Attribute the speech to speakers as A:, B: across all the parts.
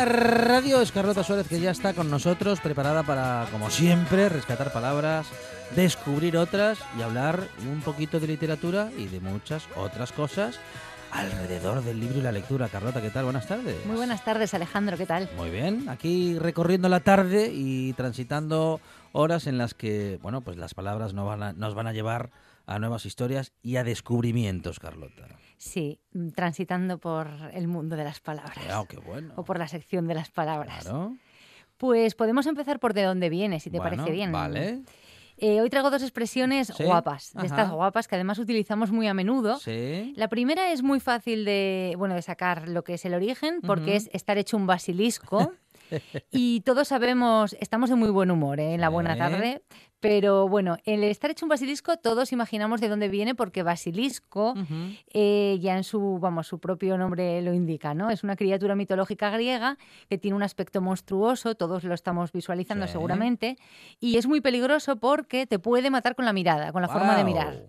A: La radio, es Carlota Suárez que ya está con nosotros, preparada para, como siempre, rescatar palabras, descubrir otras y hablar un poquito de literatura y de muchas otras cosas alrededor del libro y la lectura. Carlota, ¿qué tal? Buenas tardes.
B: Muy buenas tardes, Alejandro, ¿qué tal?
A: Muy bien, aquí recorriendo la tarde y transitando horas en las que, bueno, pues las palabras no van a- nos van a llevar a nuevas historias y a descubrimientos, Carlota.
B: Sí, mm, transitando por el mundo de las palabras.
A: Ah, qué bueno.
B: O por la sección de las palabras.
A: Claro.
B: Pues podemos empezar por de dónde viene, si te
A: Bueno,
B: parece bien.
A: Vale.
B: Eh, hoy traigo dos expresiones
A: Sí,
B: guapas, de
A: ajá.
B: estas guapas que además utilizamos muy a menudo.
A: Sí.
B: La primera es muy fácil de, bueno, de sacar lo que es el origen, porque es estar hecho un basilisco. y todos sabemos, estamos de muy buen humor ¿eh? en la buena tarde, pero bueno, el estar hecho un basilisco, todos imaginamos de dónde viene, porque basilisco eh, ya en su, vamos, su propio nombre lo indica, ¿no? Es una criatura mitológica griega que tiene un aspecto monstruoso, todos lo estamos visualizando
A: Sí.
B: seguramente, y es muy peligroso porque te puede matar con la mirada, con la forma de mirar.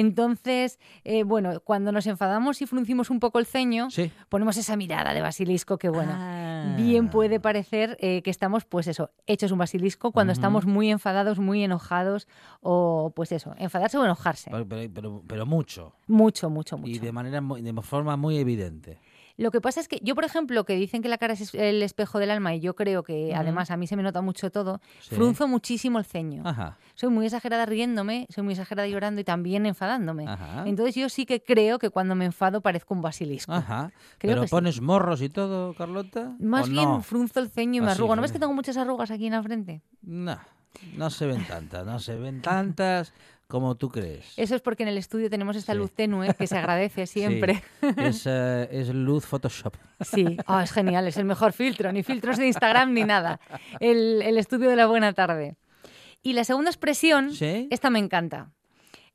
B: Entonces, eh, bueno, cuando nos enfadamos y fruncimos un poco el ceño,
A: Sí.
B: ponemos esa mirada de basilisco que, bueno,
A: Ah.
B: bien puede parecer eh, que estamos, pues eso, hechos un basilisco cuando estamos muy enfadados, muy enojados, o pues eso, enfadarse o enojarse.
A: Pero, pero, pero- pero mucho.
B: Mucho, mucho, mucho.
A: Y de manera de forma muy evidente.
B: Lo que pasa es que yo, por ejemplo, que dicen que la cara es el espejo del alma y yo creo que además a mí se me nota mucho todo,
A: Sí.
B: frunzo muchísimo el ceño.
A: Ajá.
B: Soy muy exagerada riéndome, soy muy exagerada llorando y también enfadándome.
A: Ajá.
B: Entonces yo sí que creo que cuando me enfado parezco un basilisco.
A: Ajá.
B: Creo
A: pero
B: que sí.
A: pones morros y todo, Carlota.
B: Más
A: ¿O
B: bien
A: no?
B: frunzo el ceño y me
A: Así
B: arrugo. ¿No ves que tengo muchas arrugas aquí en la frente?
A: No, no se ven tantas, no se ven tantas como tú crees.
B: Eso es porque en el estudio tenemos esta
A: Sí.
B: luz tenue que se agradece siempre.
A: Sí, Es, eh, es luz Photoshop.
B: Sí, Ah, es genial, es el mejor filtro, ni filtros de Instagram ni nada. El, el estudio de la buena tarde. Y la segunda expresión,
A: ¿Sí?
B: esta me encanta.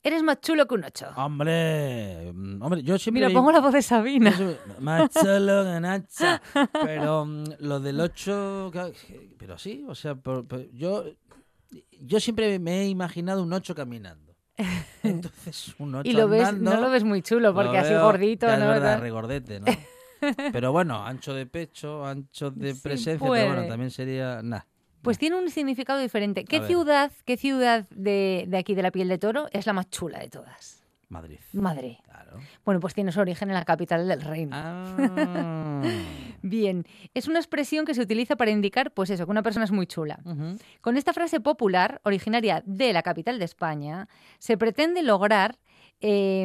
B: Eres más chulo que un ocho.
A: Hombre, mm, hombre, yo siempre...
B: Mira, pongo la voz de Sabina.
A: Eso, Más chulo que Nacha. Pero mm, lo del 8, pero sí, o sea, por- por- yo, yo siempre me he imaginado un 8 caminando. Entonces, un 8
B: Y lo ves, no lo ves muy chulo, porque así
A: veo-
B: gordito,
A: ya es
B: ¿no?
A: verdad, regordete, ¿no? Pero bueno, ancho de pecho, ancho de
B: Sí
A: presencia, pero bueno, también sería... Nah.
B: Pues tiene un significado diferente. ¿Qué ciudad, qué ciudad de, de aquí de la piel de toro es la más chula de todas?
A: Madrid.
B: Madrid.
A: Claro.
B: Bueno, pues tiene su origen en la capital del reino.
A: Ah.
B: Bien, es una expresión que se utiliza para indicar, pues eso, que una persona es muy chula. Con esta frase popular, originaria de la capital de España, se pretende lograr, eh,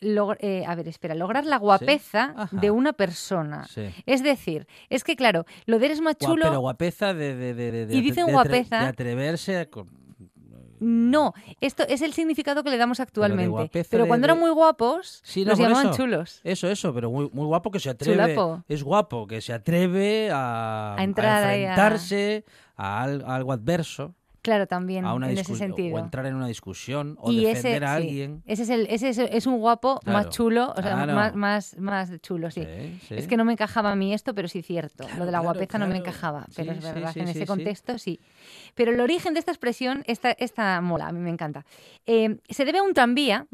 B: log- eh, a ver, espera, lograr la guapeza de una persona.
A: Sí.
B: Es decir, es que claro, lo de eres más chulo,
A: pero guapeza de, de, de, de- de
B: Y dicen guapeza.
A: de atreverse a
B: No, esto es el significado que le damos actualmente. Pero
A: de-
B: cuando eran muy guapos,
A: Sí, no,
B: los llamaban
A: eso.
B: chulos.
A: Eso, eso, pero muy, muy guapo que se atreve.
B: Chulapo.
A: Es guapo, que se atreve a,
B: A entrar a-
A: enfrentarse a algo adverso,
B: Claro, también,
A: a una
B: en ese sentido.
A: o entrar en una discusión, o
B: y
A: defender
B: ese,
A: a
B: sí,
A: alguien.
B: ese es el, ese es, es un guapo
A: Claro,
B: más chulo, o sea, más, más, más chulo, sí.
A: Sí, sí.
B: Es que no me encajaba a mí esto, pero sí cierto.
A: Claro,
B: Lo de la
A: claro,
B: guapeza no me encajaba, pero es verdad, en ese contexto sí. Pero el origen de esta expresión, esta, esta mola, a mí me encanta. Eh, se debe a un tranvía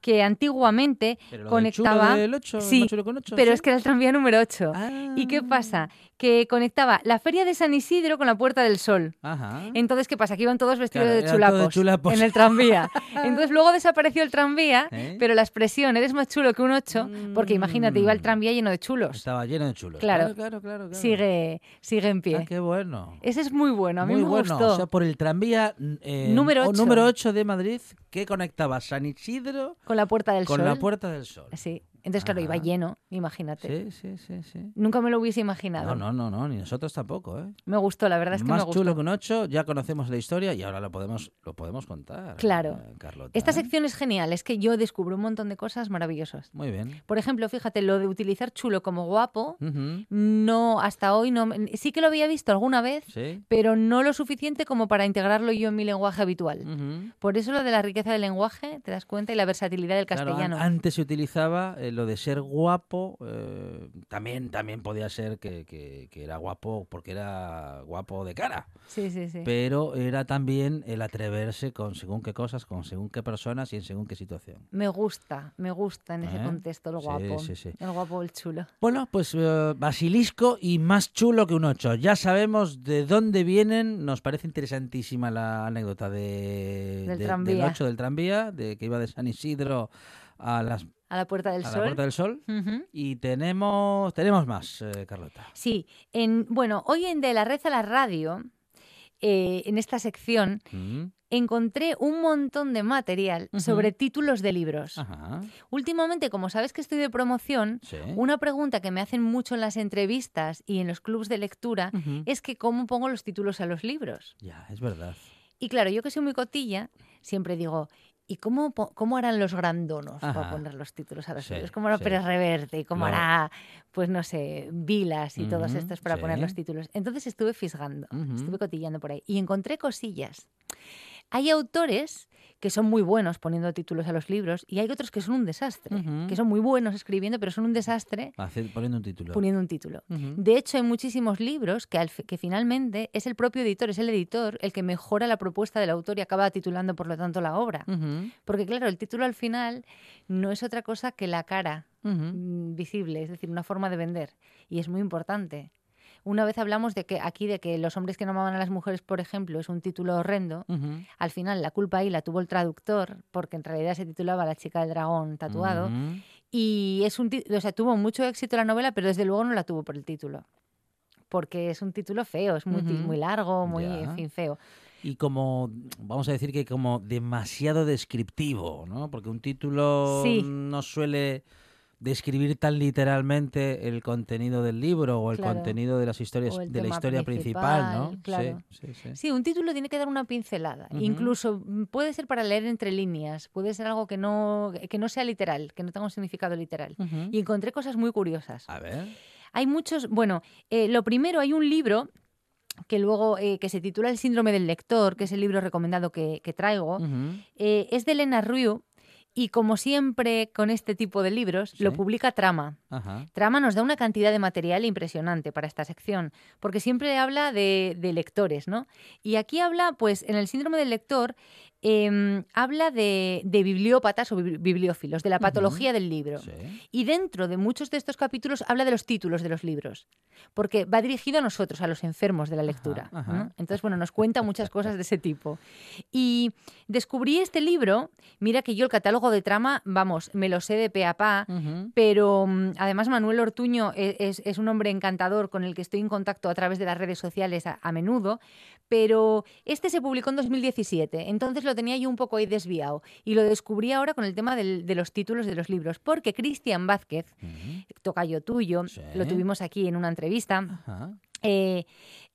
B: que antiguamente
A: Pero lo del
B: conectaba...
A: chulo del ocho, el
B: sí,
A: chulo con
B: pero es que era el tranvía número 8. ¿Y qué
A: Ah.
B: pasa? Que conectaba la feria de San Isidro con la Puerta del Sol.
A: Ajá.
B: Entonces, ¿qué pasa? Que iban todos vestidos
A: Claro,
B: de chulapos, en el tranvía. Entonces, luego desapareció el tranvía,
A: ¿Eh?
B: pero la expresión eres más chulo que un 8, porque imagínate, iba el
A: Mm.
B: tranvía lleno de chulos.
A: Estaba lleno de chulos.
B: Claro.
A: claro, claro. claro.
B: Sigue, sigue en pie.
A: Ah, qué bueno.
B: Ese es muy bueno, a mí
A: Muy
B: me
A: bueno.
B: gustó.
A: O sea, por el tranvía eh,
B: Número
A: o
B: ocho.
A: número 8 de Madrid que conectaba San Isidro
B: con la Puerta del
A: con
B: Sol.
A: la Puerta del Sol.
B: Sí. Entonces, claro, iba lleno, imagínate.
A: Sí, sí, sí, sí.
B: Nunca me lo hubiese imaginado.
A: No, no, no, no, ni nosotros tampoco, ¿eh?
B: Me gustó, la verdad es que
A: Más
B: me gustó.
A: chulo que un 8, ya conocemos la historia y ahora lo podemos, lo podemos contar.
B: Claro.
A: eh, Carlota,
B: Esta
A: ¿eh?
B: sección es genial, es que yo descubro un montón de cosas maravillosas.
A: Muy bien.
B: Por ejemplo, fíjate, lo de utilizar chulo como guapo,
A: Ujú,
B: no, hasta hoy no. Sí que lo había visto alguna vez,
A: Sí.
B: pero no lo suficiente como para integrarlo yo en mi lenguaje habitual.
A: Ujú.
B: Por eso lo de la riqueza del lenguaje, te das cuenta, y la versatilidad del
A: Claro, an-
B: castellano.
A: antes se utilizaba eh, lo de ser guapo, eh, también, también podía ser que, que- que era guapo porque era guapo de cara,
B: Sí, sí, sí.
A: pero era también el atreverse con según qué cosas, con según qué personas y en según qué situación.
B: Me gusta, me gusta en ese
A: ¿Eh?
B: contexto el
A: Sí,
B: guapo.
A: sí, sí.
B: El guapo el chulo.
A: Bueno, pues eh, basilisco y más chulo que un 8. Ya sabemos de dónde vienen. Nos parece interesantísima la anécdota de,
B: Del
A: de-
B: tranvía.
A: 8 del tranvía, de que iba de San Isidro a, las,
B: A la Puerta del
A: a la
B: Sol.
A: Puerta del Sol. Y tenemos, tenemos más, eh, Carlota.
B: Sí, en, bueno, hoy en De la Red a la Radio, eh, en esta sección,
A: Mm,
B: encontré un montón de material sobre títulos de libros.
A: Ajá.
B: Últimamente, como sabes que estoy de promoción,
A: Sí.
B: una pregunta que me hacen mucho en las entrevistas y en los clubs de lectura es que cómo pongo los títulos a los libros.
A: Ya, es verdad.
B: Y claro, yo que soy muy cotilla, siempre digo, ¿y cómo, cómo harán los grandonos para poner los títulos a los
A: Sí,
B: libros? ¿Cómo hará
A: sí.
B: Pérez Reverte? ¿Y cómo
A: Claro.
B: hará, pues no sé, Vilas y todos
A: Ujú,
B: estos para poner los títulos? Entonces estuve fisgando, estuve cotillando por ahí y encontré cosillas. Hay autores que son muy buenos poniendo títulos a los libros y hay otros que son un desastre, que son muy buenos escribiendo, pero son un desastre
A: Hacer- poniendo un título.
B: poniendo un título. De hecho, hay muchísimos libros que, al fi- que finalmente es el propio editor, es el editor el que mejora la propuesta del autor y acaba titulando, por lo tanto, la obra. Porque, claro, el título al final no es otra cosa que la cara mm, visible, es decir, una forma de vender. Y es muy importante. Una vez hablamos de que aquí de que los hombres que no amaban a las mujeres, por ejemplo, es un título horrendo. Al final la culpa ahí la tuvo el traductor, porque en realidad se titulaba La chica del dragón tatuado.
A: Ujú.
B: Y es un o sea, tuvo mucho éxito la novela, pero desde luego no la tuvo por el título. Porque es un título feo, es muy, muy largo, muy, en fin, feo.
A: y como vamos a decir que como demasiado descriptivo, ¿no? Porque un título
B: Sí.
A: no suele describir tan literalmente el contenido del libro o el
B: Claro.
A: contenido de las historias de la historia principal, ¿no?
B: claro.
A: Sí, sí, sí.
B: Sí, un título tiene que dar una pincelada. Incluso mm, puede ser para leer entre líneas, puede ser algo que no, que no sea literal, que no tenga un significado literal. Y encontré cosas muy curiosas.
A: A ver.
B: Hay muchos, bueno, eh, lo primero, hay un libro que luego, eh, que se titula El síndrome del lector, que es el libro recomendado que, que traigo. Eh, es de Elena Ryu y como siempre con este tipo de libros, lo publica Trama.
A: Ajá.
B: Trama nos da una cantidad de material impresionante para esta sección, porque siempre habla de, de lectores, ¿no? Y aquí habla, pues, en el síndrome del lector, em, habla de, de bibliópatas o bibli- bibliófilos, de la patología del libro.
A: Sí.
B: Y dentro de muchos de estos capítulos habla de los títulos de los libros, porque va dirigido a nosotros, a los enfermos de la lectura.
A: ajá.
B: ¿no? Entonces, bueno, nos cuenta muchas cosas de ese tipo. Y descubrí este libro, mira que yo el catálogo de trama, vamos, me lo sé de pe a pa, pero mm, además Manuel Ortuño e- es, es un hombre encantador con el que estoy en contacto a través de las redes sociales a, a menudo, pero este se publicó en 2017, entonces lo tenía yo un poco ahí desviado y lo descubrí ahora con el tema del- de los títulos de los libros, porque Cristian Vázquez, tocayo tuyo,
A: Sí.
B: lo tuvimos aquí en una entrevista, eh,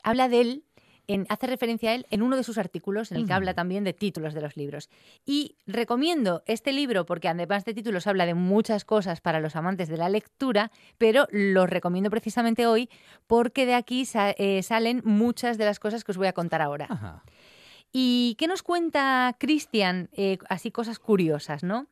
B: habla de él en- hace referencia a él en uno de sus artículos en el que habla también de títulos de los libros. Y recomiendo este libro porque además de títulos habla de muchas cosas para los amantes de la lectura, pero lo recomiendo precisamente hoy porque de aquí sa- eh, salen muchas de las cosas que os voy a contar ahora.
A: Ajá.
B: ¿Y qué nos cuenta Cristian? Eh, así cosas curiosas, ¿no?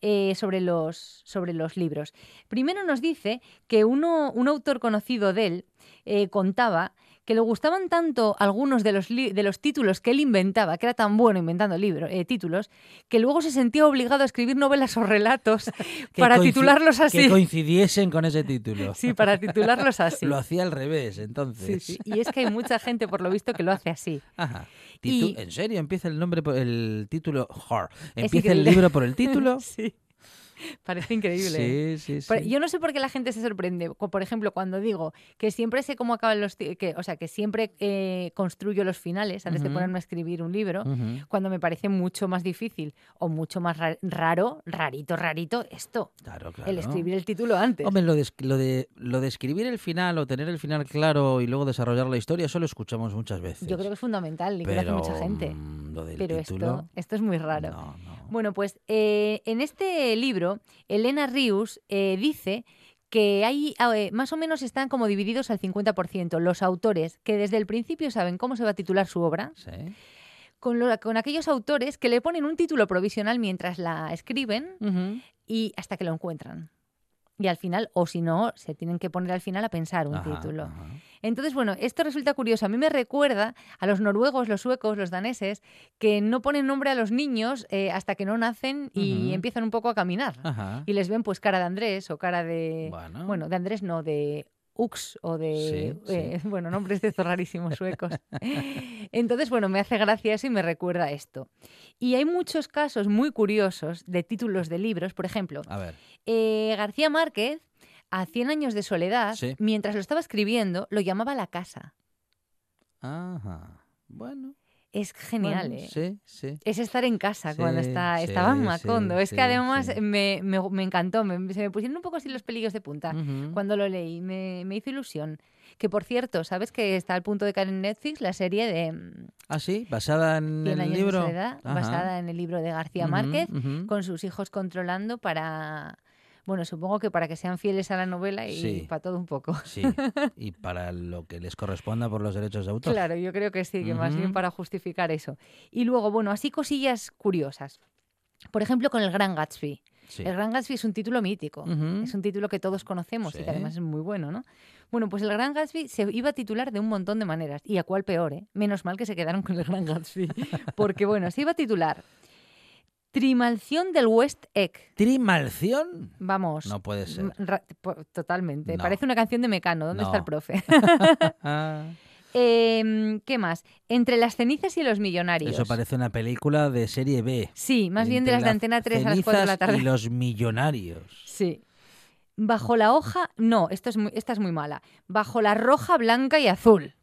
B: Eh, sobre, los, sobre los libros. Primero nos dice que uno, un autor conocido de él contaba que le gustaban tanto algunos de los, de los títulos que él inventaba, que era tan bueno inventando libros, eh, títulos, que luego se sentía obligado a escribir novelas o relatos
A: Que
B: para titularlos
A: Que
B: así.
A: coincidiesen con ese título.
B: Sí, para titularlos así.
A: Lo hacía al revés, entonces.
B: sí. Y es que hay mucha gente, por lo visto, que lo hace así.
A: Ajá.
B: Y-
A: ¿En serio? ¿Empieza el nombre por el título? ¿Empieza el libro por el título?
B: Sí. Parece increíble.
A: Sí, sí, sí.
B: Pero yo no sé por qué la gente se sorprende. Por ejemplo, cuando digo que siempre sé cómo acaban los... Que, o sea, que siempre eh, construyo los finales antes de ponerme a escribir un libro, cuando me parece mucho más difícil o mucho más ra- raro, rarito, rarito, esto.
A: Claro, claro.
B: El escribir el título antes.
A: Hombre, lo de, lo, de, lo de escribir el final o tener el final claro y luego desarrollar la historia, eso lo escuchamos muchas veces.
B: Yo creo que es fundamental y que lo hace mucha gente.
A: mm, Lo del
B: Pero
A: título,
B: esto, esto es muy raro.
A: No, no.
B: Bueno, pues eh, en este libro, Elena Rius eh, dice que hay eh, más o menos están como divididos al 50% los autores que desde el principio saben cómo se va a titular su obra,
A: Sí.
B: con, lo- con aquellos autores que le ponen un título provisional mientras la escriben y hasta que lo encuentran. Y al final, o si no, se tienen que poner al final a pensar un
A: Ajá,
B: título.
A: ajá.
B: Entonces, bueno, esto resulta curioso. A mí me recuerda a los noruegos, los suecos, los daneses, que no ponen nombre a los niños eh, hasta que no nacen y empiezan un poco a caminar.
A: Ajá.
B: Y les ven pues cara de Andrés o cara de...
A: Bueno.
B: de Andrés no, de Ux o de...
A: Sí, sí.
B: eh, bueno, nombres de estos rarísimos suecos. Entonces, bueno, me hace gracia eso y me recuerda esto. Y hay muchos casos muy curiosos de títulos de libros. Por ejemplo,
A: A ver.
B: eh, García Márquez, a 100 años de soledad,
A: Sí.
B: mientras lo estaba escribiendo, lo llamaba La Casa.
A: Ajá. Bueno.
B: Es genial,
A: bueno,
B: ¿eh?
A: Sí, sí.
B: Es estar en casa cuando está,
A: sí,
B: estaba en
A: sí,
B: Macondo. es
A: sí,
B: que además me, me- me encantó, me- se me pusieron un poco así los pelillos de punta cuando lo leí, me, me hizo ilusión. Que por cierto, ¿sabes que está al punto de caer en Netflix la serie de mm,
A: Ah, sí, basada en
B: 100
A: el
B: años
A: libro.
B: de basada en el libro de García Márquez, con sus hijos controlando para, bueno, supongo que para que sean fieles a la novela y
A: Sí.
B: para todo un poco.
A: Sí, y para lo que les corresponda por los derechos de autor.
B: Claro, yo creo que sí, que más bien para justificar eso. Y luego, bueno, así cosillas curiosas. Por ejemplo, con el Gran Gatsby.
A: Sí.
B: El Gran Gatsby es un título mítico, es un título que todos conocemos y que además es muy bueno, ¿no? Bueno, pues el Gran Gatsby se iba a titular de un montón de maneras. ¿Y a cuál peor, eh? Menos mal que se quedaron con el Gran Gatsby. Porque, bueno, se iba a titular Trimalción del West Egg.
A: ¿Trimalción?
B: Vamos.
A: No puede ser.
B: mm, Totalmente.
A: No.
B: Parece una canción de Mecano. ¿Dónde está el profe? Em, ¿Qué más? Entre las cenizas y los millonarios.
A: eso parece una película de serie B.
B: Sí, más bien de las de Antena 3 a las 4 de la tarde.
A: Y los millonarios.
B: Sí. Bajo la hoja, no, esto es muy- esta es muy mala. Bajo la roja, blanca y azul.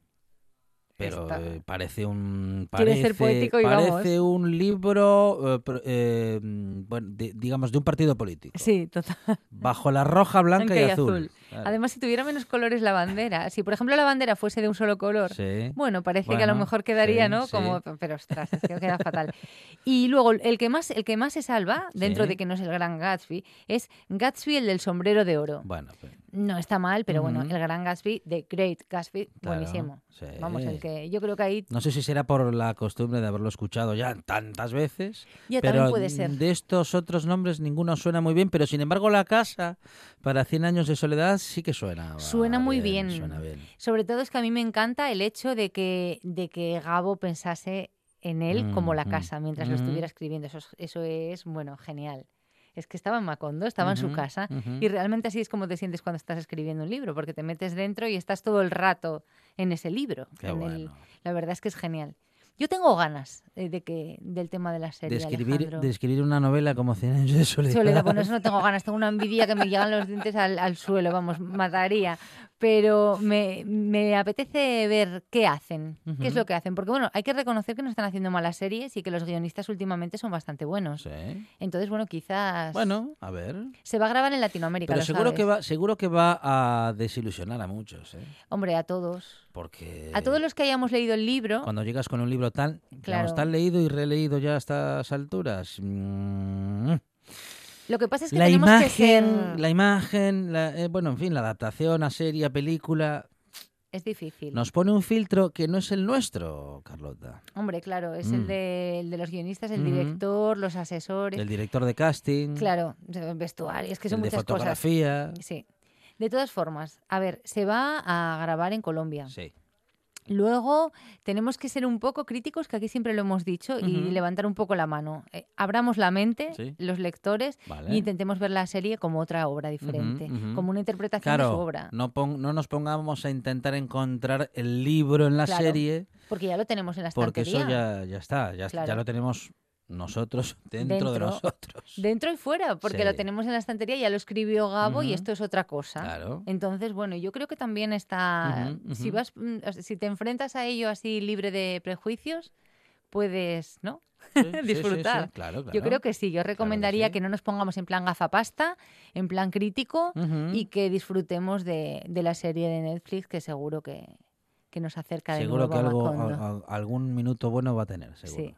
A: Pero eh, parece un. Parece,
B: ser poético y
A: parece un libro, eh, eh, bueno, de- digamos, de un partido político.
B: Sí, total.
A: Bajo la roja, blanca,
B: Blanca
A: y,
B: y
A: azul. Claro.
B: Además, si tuviera menos colores la bandera, si por ejemplo la bandera fuese de un solo color,
A: Sí.
B: bueno, parece que a lo
A: Bueno,
B: mejor quedaría,
A: sí,
B: ¿no?
A: sí.
B: Como, pero ostras, es que queda fatal. Y luego el que más, el que más se salva, dentro de que no es el gran Gatsby, es Gatsby el del sombrero de oro.
A: Bueno, pues,
B: No está mal, pero bueno, el gran Gatsby, The Great Gatsby,
A: Claro,
B: buenísimo.
A: sí.
B: Vamos, el que yo creo que ahí
A: no sé si será por la costumbre de haberlo escuchado ya tantas veces.
B: ya
A: pero
B: también puede ser.
A: de estos otros nombres ninguno suena muy bien, pero sin embargo la casa para 100 años de soledad sí que suena.
B: Suena muy bien.
A: Suena bien.
B: Sobre todo es que a mí me encanta el hecho de que, de que Gabo pensase en él como la casa mientras lo estuviera escribiendo. Eso es, eso es, bueno, genial. Es que estaba en Macondo, estaba en su casa y realmente así es como te sientes cuando estás escribiendo un libro, porque te metes dentro y estás todo el rato en ese libro. En el- la verdad es que es genial. Yo tengo ganas eh, de que del tema de la serie.
A: De escribir, de escribir una novela como 100 años de soledad.
B: Soledad, bueno, eso no tengo ganas, tengo una envidia que me llegan los dientes al, al suelo, vamos, mataría. Pero me, me apetece ver qué hacen, qué es lo que hacen. Porque bueno, hay que reconocer que no están haciendo malas series y que los guionistas últimamente son bastante buenos.
A: Sí.
B: Entonces, bueno, quizás
A: Bueno, a ver.
B: se va a grabar en Latinoamérica.
A: Pero
B: lo
A: seguro que, va, seguro que va a desilusionar a muchos, ¿eh?
B: Hombre, a todos.
A: Porque
B: A todos los que hayamos leído el libro,
A: cuando llegas con un libro tan,
B: Claro.
A: digamos, tan leído y releído ya a estas alturas, mm,
B: lo que pasa es que
A: la
B: tenemos que ser...
A: imagen, la imagen, la- eh, bueno, en fin, la adaptación a serie, a película,
B: Es difícil.
A: nos pone un filtro que no es el nuestro, Carlota.
B: Hombre, claro, es
A: Mm.
B: el, de, el de los guionistas, el director, los asesores.
A: El director de casting,
B: Claro, vestuario, es que son
A: el de
B: muchas cosas.
A: fotografía.
B: Sí. De todas formas, a ver, se va a grabar en Colombia.
A: Sí.
B: Luego tenemos que ser un poco críticos, que aquí siempre lo hemos dicho, y levantar un poco la mano. Eh, abramos la mente,
A: Sí.
B: los lectores,
A: Vale.
B: e intentemos ver la serie como otra obra diferente, como una interpretación de su obra.
A: no, no nos pongamos a intentar encontrar el libro en la
B: Claro,
A: serie,
B: Porque ya lo tenemos en la
A: porque
B: estantería.
A: eso ya, ya está, ya, ya
B: Claro.
A: lo tenemos nosotros dentro, de nosotros.
B: Dentro y fuera, porque lo tenemos en la estantería, ya lo escribió Gabo y esto es otra cosa.
A: Claro.
B: Entonces, bueno, yo creo que también está. Si vas, mm, si te enfrentas a ello así libre de prejuicios, puedes, ¿no?
A: Sí, sí, sí, sí,
B: disfrutar.
A: claro,
B: Yo creo que sí. Yo recomendaría que no nos pongamos en plan gafapasta, en plan crítico y que disfrutemos de, de la serie de Netflix que seguro que, que nos acerca de
A: Seguro
B: nuevo
A: que algo, a- a- algún minuto bueno va a tener, seguro.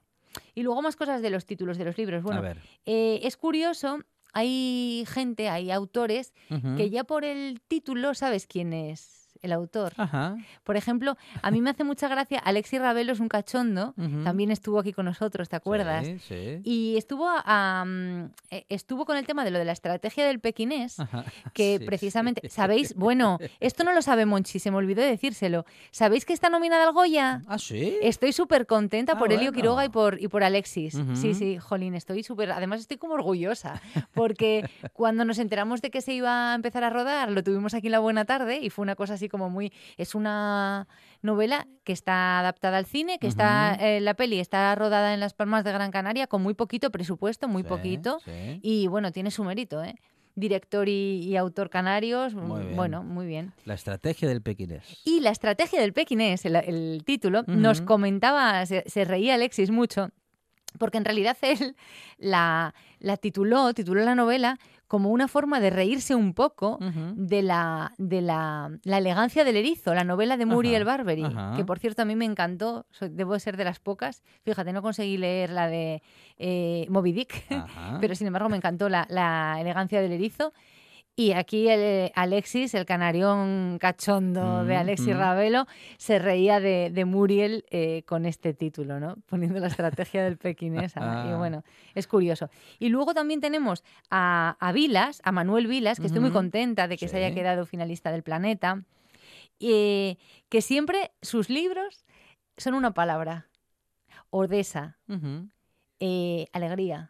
B: Y luego más cosas de los títulos de los libros. Bueno,
A: a ver.
B: eh, es curioso, hay gente, hay autores que ya por el título sabes quién es el autor.
A: Ajá.
B: Por ejemplo, a mí me hace mucha gracia, Alexis Ravelo es un cachondo, también estuvo aquí con nosotros, ¿te acuerdas?
A: Sí, sí.
B: Y estuvo, am, eh, estuvo con el tema de lo de la estrategia del pequinés,
A: Ajá.
B: que
A: Sí,
B: precisamente. ¿sabéis? Bueno, esto no lo sabe Monchi, se me olvidó de decírselo. ¿Sabéis que está nominada al Goya?
A: Ah, sí.
B: Estoy súper contenta
A: Ah,
B: por Elio
A: bueno.
B: Quiroga y por, y por Alexis. Sí, sí, Jolín, estoy súper. Además, estoy como orgullosa. Porque cuando nos enteramos de que se iba a empezar a rodar, lo tuvimos aquí en la buena tarde y fue una cosa así como muy. Es una novela que está adaptada al cine, que está. Eh, la peli está rodada en Las Palmas de Gran Canaria con muy poquito presupuesto, muy
A: Sí,
B: poquito.
A: sí.
B: Y bueno, tiene su mérito, ¿eh? Director y, y autor canarios.
A: Muy bien.
B: Bueno, muy bien.
A: La estrategia del pequinés.
B: Y la estrategia del pequinés, el, el título, nos comentaba, se, se reía Alexis mucho, porque en realidad él la, la tituló, tituló la novela como una forma de reírse un poco de la de la, la elegancia del erizo, la novela de Muriel
A: Ajá,
B: Barbery,
A: ajá.
B: que por cierto a mí me encantó, soy- debo ser de las pocas, fíjate, no conseguí leer la de eh, Moby Dick,
A: Ajá.
B: pero sin embargo me encantó la, la elegancia del erizo. Y aquí el, eh, Alexis, el canarión cachondo de
A: Mm,
B: Alexis
A: mm.
B: Ravelo, se reía de, de Muriel eh, con este título, ¿no? Poniendo la estrategia del pequinés. y
A: Ah.
B: bueno, es curioso. Y luego también tenemos a, a Vilas, a Manuel Vilas, que estoy muy contenta de que se haya quedado finalista del planeta, eh, que siempre sus libros son una palabra. Odessa,
A: Ujú,
B: eh, alegría,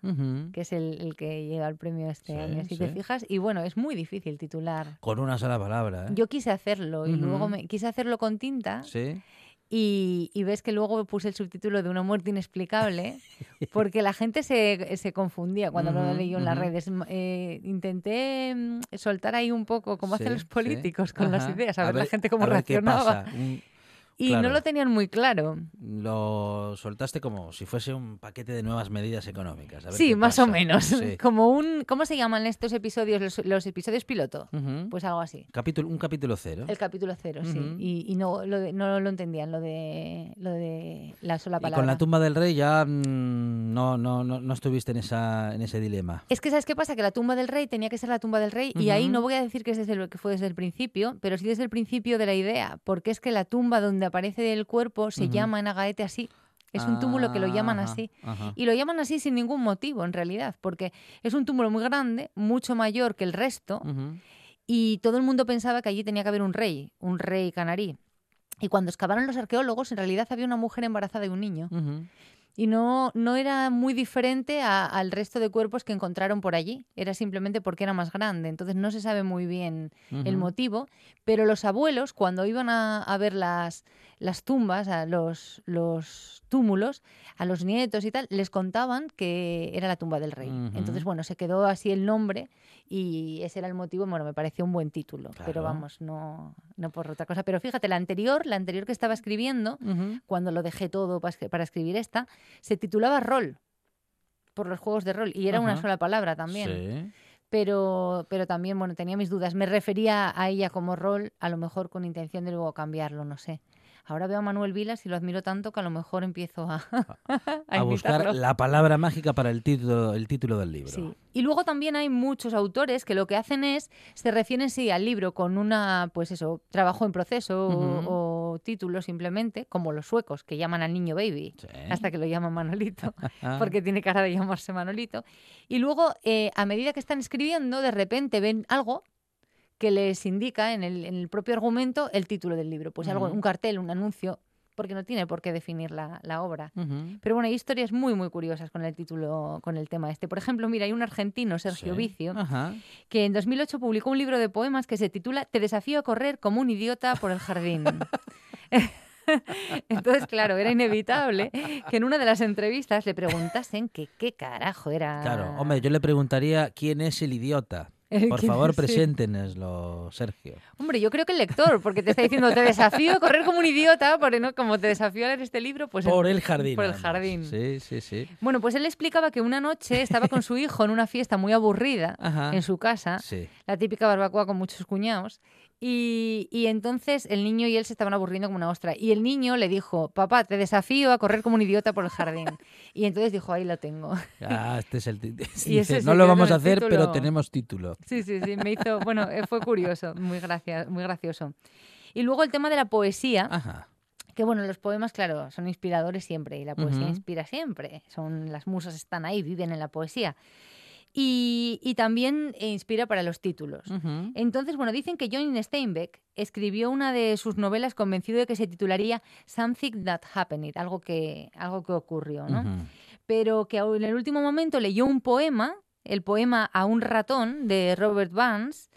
B: que es el, el que llega al premio este
A: Sí,
B: año, si te fijas. Y bueno, es muy difícil titular.
A: Con una sola palabra, ¿eh?
B: Yo quise hacerlo y luego me quise hacerlo con tinta
A: Sí.
B: y, y ves que luego puse el subtítulo de una muerte inexplicable porque la gente se, se confundía cuando lo leyó en las redes. Eh, intenté mm, soltar ahí un poco como hacen los políticos con las ideas, a, ver, la gente cómo reaccionaba. Y no lo tenían muy claro.
A: Lo soltaste como si fuese un paquete de nuevas medidas económicas. a ver
B: Sí, más o menos.
A: Sí.
B: Como un... ¿Cómo se llaman estos episodios, los, los episodios piloto? Pues algo así.
A: Capítulo, un capítulo cero.
B: El capítulo cero, sí. Y, y no, lo de- no lo entendían, lo de, lo de la sola
A: y
B: palabra.
A: con la tumba del rey ya mm, no, no, no, no estuviste en, esa, en ese dilema.
B: Es que, ¿sabes qué pasa? Que la tumba del rey tenía que ser la tumba del rey, y ahí no voy a decir que, es desde el- que fue desde el principio, pero sí desde el principio de la idea, porque es que la tumba donde aparece el cuerpo se llama en Agaete así. Es un túmulo que lo llaman así.
A: ajá.
B: Y lo llaman así sin ningún motivo, en realidad, porque es un túmulo muy grande, mucho mayor que el resto, y todo el mundo pensaba que allí tenía que haber un rey, un rey canarí. Y cuando excavaron los arqueólogos, en realidad había una mujer embarazada y un niño. Y no, no era muy diferente a- al resto de cuerpos que encontraron por allí. Era simplemente porque era más grande. Entonces no se sabe muy bien el motivo. Pero los abuelos, cuando iban a, a ver las, las tumbas, a los, los túmulos, a los nietos y tal, les contaban que era la tumba del rey. Entonces, bueno, se quedó así el nombre y ese era el motivo. Bueno, me pareció un buen título. Pero
A: Claro.
B: vamos, no, no por otra cosa. Pero fíjate, la anterior, la anterior que estaba escribiendo, cuando lo dejé todo pa- para escribir esta, se titulaba Rol, por los juegos de rol, y era una sola palabra también.
A: Sí.
B: Pero, pero también, bueno, tenía mis dudas. Me refería a ella como rol, a lo mejor con intención de luego cambiarlo, no sé. Ahora veo a Manuel Vilas y lo admiro tanto que a lo mejor empiezo a, a,
A: A buscar la palabra mágica para el título, el título del libro.
B: Sí. Y luego también hay muchos autores que lo que hacen es, se refieren sí al libro con una, pues eso, trabajo en proceso o, título simplemente, como los suecos que llaman al niño baby,
A: Sí.
B: hasta que lo llaman Manolito, porque tiene cara de llamarse Manolito. Y luego, eh, a medida que están escribiendo, de repente ven algo que les indica en el, en el propio argumento el título del libro. Pues algo,
A: Ujú.
B: un cartel, un anuncio, porque no tiene por qué definir la, la obra.
A: Ujú.
B: Pero bueno, hay historias muy, muy curiosas con el título, con el tema este. Por ejemplo, mira, hay un argentino, Sergio
A: Sí.
B: Vicio,
A: Ajá.
B: que en 2008 publicó un libro de poemas que se titula Te desafío a correr como un idiota por el jardín. Entonces, claro, era inevitable que en una de las entrevistas le preguntasen que qué carajo era.
A: Claro, hombre, yo le preguntaría quién es el idiota. Por favor, preséntenoslo, Sergio.
B: Hombre, yo creo que el lector, porque te está diciendo te desafío a correr como un idiota, porque no, como te desafío a leer este libro, pues
A: Por el jardín.
B: Por el jardín.
A: Sí, sí, sí.
B: Bueno, pues él explicaba que una noche estaba con su hijo en una fiesta muy aburrida
A: Ajá.
B: en su casa,
A: Sí.
B: la típica barbacoa con muchos cuñados. Y, y entonces el niño y él se estaban aburriendo como una ostra. Y el niño le dijo, papá, te desafío a correr como un idiota por el jardín. Y entonces dijo, ahí lo tengo.
A: Ah, este es el título.
B: Y ese
A: no lo vamos a hacer, pero tenemos título.
B: Sí, sí, sí, me hizo, bueno, eh, fue curioso, muy, gracia, muy gracioso. Y luego el tema de la poesía,
A: Ajá.
B: que bueno, los poemas, claro, son inspiradores siempre y la poesía inspira siempre. Son Las musas están ahí, viven en la poesía. Y, y también eh, inspira para los títulos. Entonces, bueno, dicen que John Steinbeck escribió una de sus novelas convencido de que se titularía Something That Happened, algo que, algo que ocurrió, ¿no? Pero que en el último momento leyó un poema, el poema A un ratón de Robert Burns,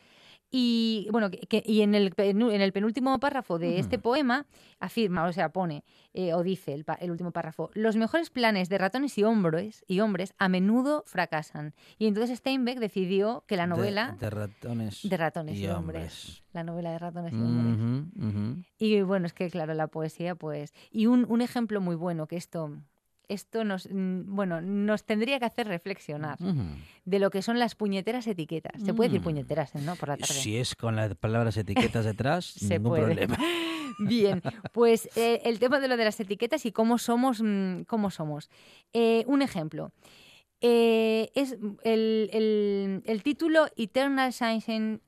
B: y bueno, que- y en el, penu- en el penúltimo párrafo de este poema afirma, o sea, pone, eh, o dice el, último párrafo, los mejores planes de ratones y hombres, y hombres a menudo fracasan. Y entonces Steinbeck decidió que la novela
A: De, ratones.
B: de ratones y,
A: y
B: hombres. La novela de ratones y hombres. Y bueno, es que claro, la poesía, pues. Y un, un ejemplo muy bueno que esto. Esto nos, bueno, nos tendría que hacer reflexionar de lo que son las puñeteras etiquetas. Se puede decir
A: Mm.
B: puñeteras, ¿no? Por la tarde.
A: Si es con las palabras etiquetas detrás,
B: Se
A: ningún
B: puede.
A: problema.
B: Bien, pues eh, el tema de lo de las etiquetas y cómo somos, mm, cómo somos. Eh, un ejemplo. Eh, es el, el- el título Eternal Sunshine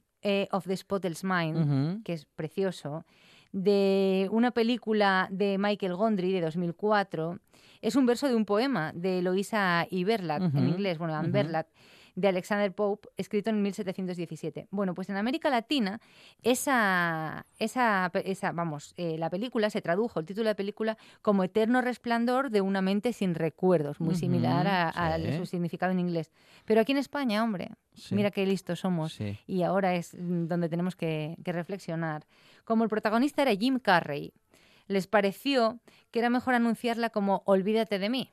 B: of the Spotless Mind, que es precioso, de una película de Michael Gondry de 2004. Es un verso de un poema de Eloisa Iberlat, en inglés, bueno. Amberlat, de Alexander Pope, escrito en 1717. Bueno, pues en América Latina, esa, esa, esa vamos, eh, la película se tradujo, el título de la película, como Eterno resplandor de una mente sin recuerdos, muy similar a, su significado en inglés. Pero aquí en España, hombre,
A: Sí.
B: mira qué listos somos
A: Sí.
B: y ahora es mm, donde tenemos que, que reflexionar. Como el protagonista era Jim Carrey, les pareció que era mejor anunciarla como Olvídate de mí.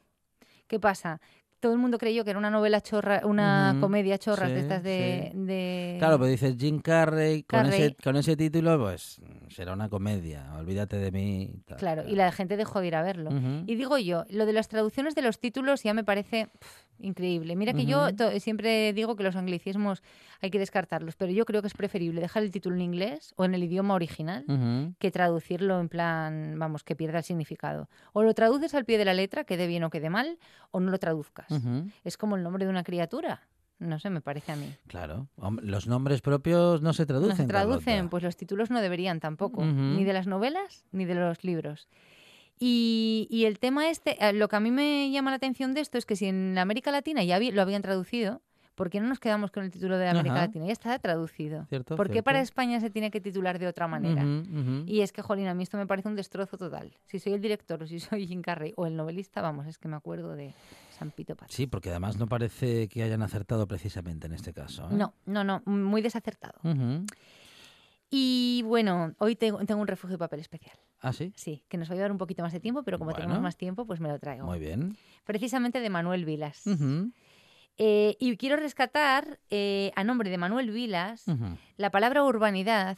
B: ¿Qué pasa? Todo el mundo creyó que era una novela chorra, una comedia chorras
A: sí,
B: de estas de,
A: sí.
B: de-
A: Claro, pero dices Jim Carrey, con,
B: Carrey.
A: Ese, con ese título, pues será una comedia. Olvídate de mí. tal,
B: Claro,
A: tal.
B: y la gente dejó de ir a verlo. Y digo yo, lo de las traducciones de los títulos ya me parece increíble. Mira que yo siempre digo que los anglicismos hay que descartarlos, pero yo creo que es preferible dejar el título en inglés o en el idioma original que traducirlo en plan, vamos, que pierda el significado. O lo traduces al pie de la letra, quede bien o quede mal, o no lo traduzcas. Es como el nombre de una criatura. No sé, me parece a mí.
A: Claro. Los nombres propios no se traducen.
B: No se traducen,
A: Carlota.
B: pues los títulos no deberían tampoco, ni de las novelas ni de los libros. Y, y el tema este, eh, lo que a mí me llama la atención de esto es que si en América Latina ya lo habían traducido, ¿por qué no nos quedamos con el título de América
A: Ajá.
B: Latina? Ya está traducido.
A: Cierto,
B: ¿Por qué para España se tiene que titular de otra manera? Y es que, jolín, a mí esto me parece un destrozo total. Si soy el director o si soy Jim Carrey o el novelista, vamos, es que me acuerdo de San Pito Pato.
A: Sí, porque además no parece que hayan acertado precisamente en este caso. ¿eh?
B: No, no, no, muy desacertado. Y bueno, hoy tengo, tengo un refugio de papel especial.
A: Ah, sí.
B: Sí, que nos va a llevar un poquito más de tiempo, pero como tenemos más tiempo, pues me lo traigo.
A: Muy bien.
B: Precisamente de Manuel Vilas.
A: Ujú,
B: Eh, y quiero rescatar, eh, a nombre de Manuel Vilas,
A: ujú.
B: la palabra urbanidad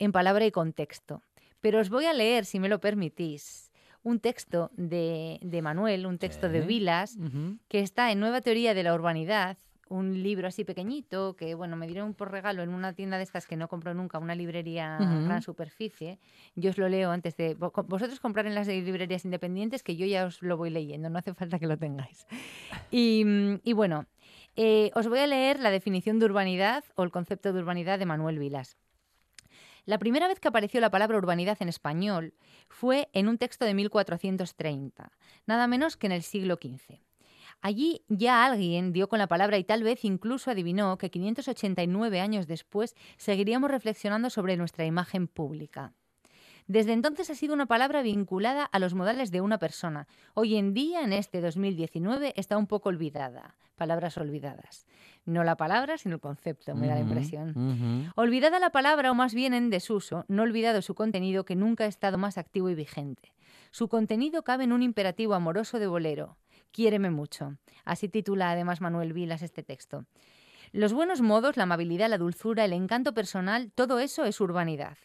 B: en palabra y contexto. Pero os voy a leer, si me lo permitís, un texto de, de Manuel, un texto de
A: Sí.
B: Vilas,
A: Ujú.
B: que está en Nueva Teoría de la Urbanidad, un libro así pequeñito que, bueno, me dieron por regalo en una tienda de estas que no compro nunca, una librería
A: Ujú.
B: gran superficie. Yo os lo leo antes de... vo- Vosotros comprar en las librerías independientes que yo ya os lo voy leyendo, no hace falta que lo tengáis. Y, y bueno, eh, os voy a leer la definición de urbanidad o el concepto de urbanidad de Manuel Vilas. La primera vez que apareció la palabra urbanidad en español fue en un texto de 1430, nada menos que en el siglo XV. Allí ya alguien dio con la palabra y tal vez incluso adivinó que 589 años después seguiríamos reflexionando sobre nuestra imagen pública. Desde entonces ha sido una palabra vinculada a los modales de una persona. Hoy en día, en este 2019, está un poco olvidada. Palabras olvidadas. No la palabra, sino el concepto, me da la impresión. Olvidada la palabra o más bien en desuso, no olvidado su contenido que nunca ha estado más activo y vigente. Su contenido cabe en un imperativo amoroso de bolero. Quiéreme mucho. Así titula además Manuel Vilas este texto. Los buenos modos, la amabilidad, la dulzura, el encanto personal, todo eso es urbanidad.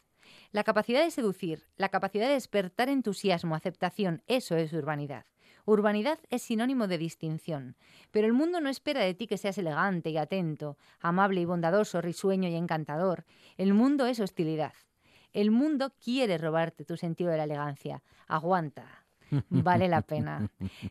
B: La capacidad de seducir, la capacidad de despertar entusiasmo, aceptación, eso es urbanidad. Urbanidad es sinónimo de distinción, pero el mundo no espera de ti que seas elegante y atento, amable y bondadoso, risueño y encantador. El mundo es hostilidad. El mundo quiere robarte tu sentido de la elegancia. Aguanta. Vale la pena.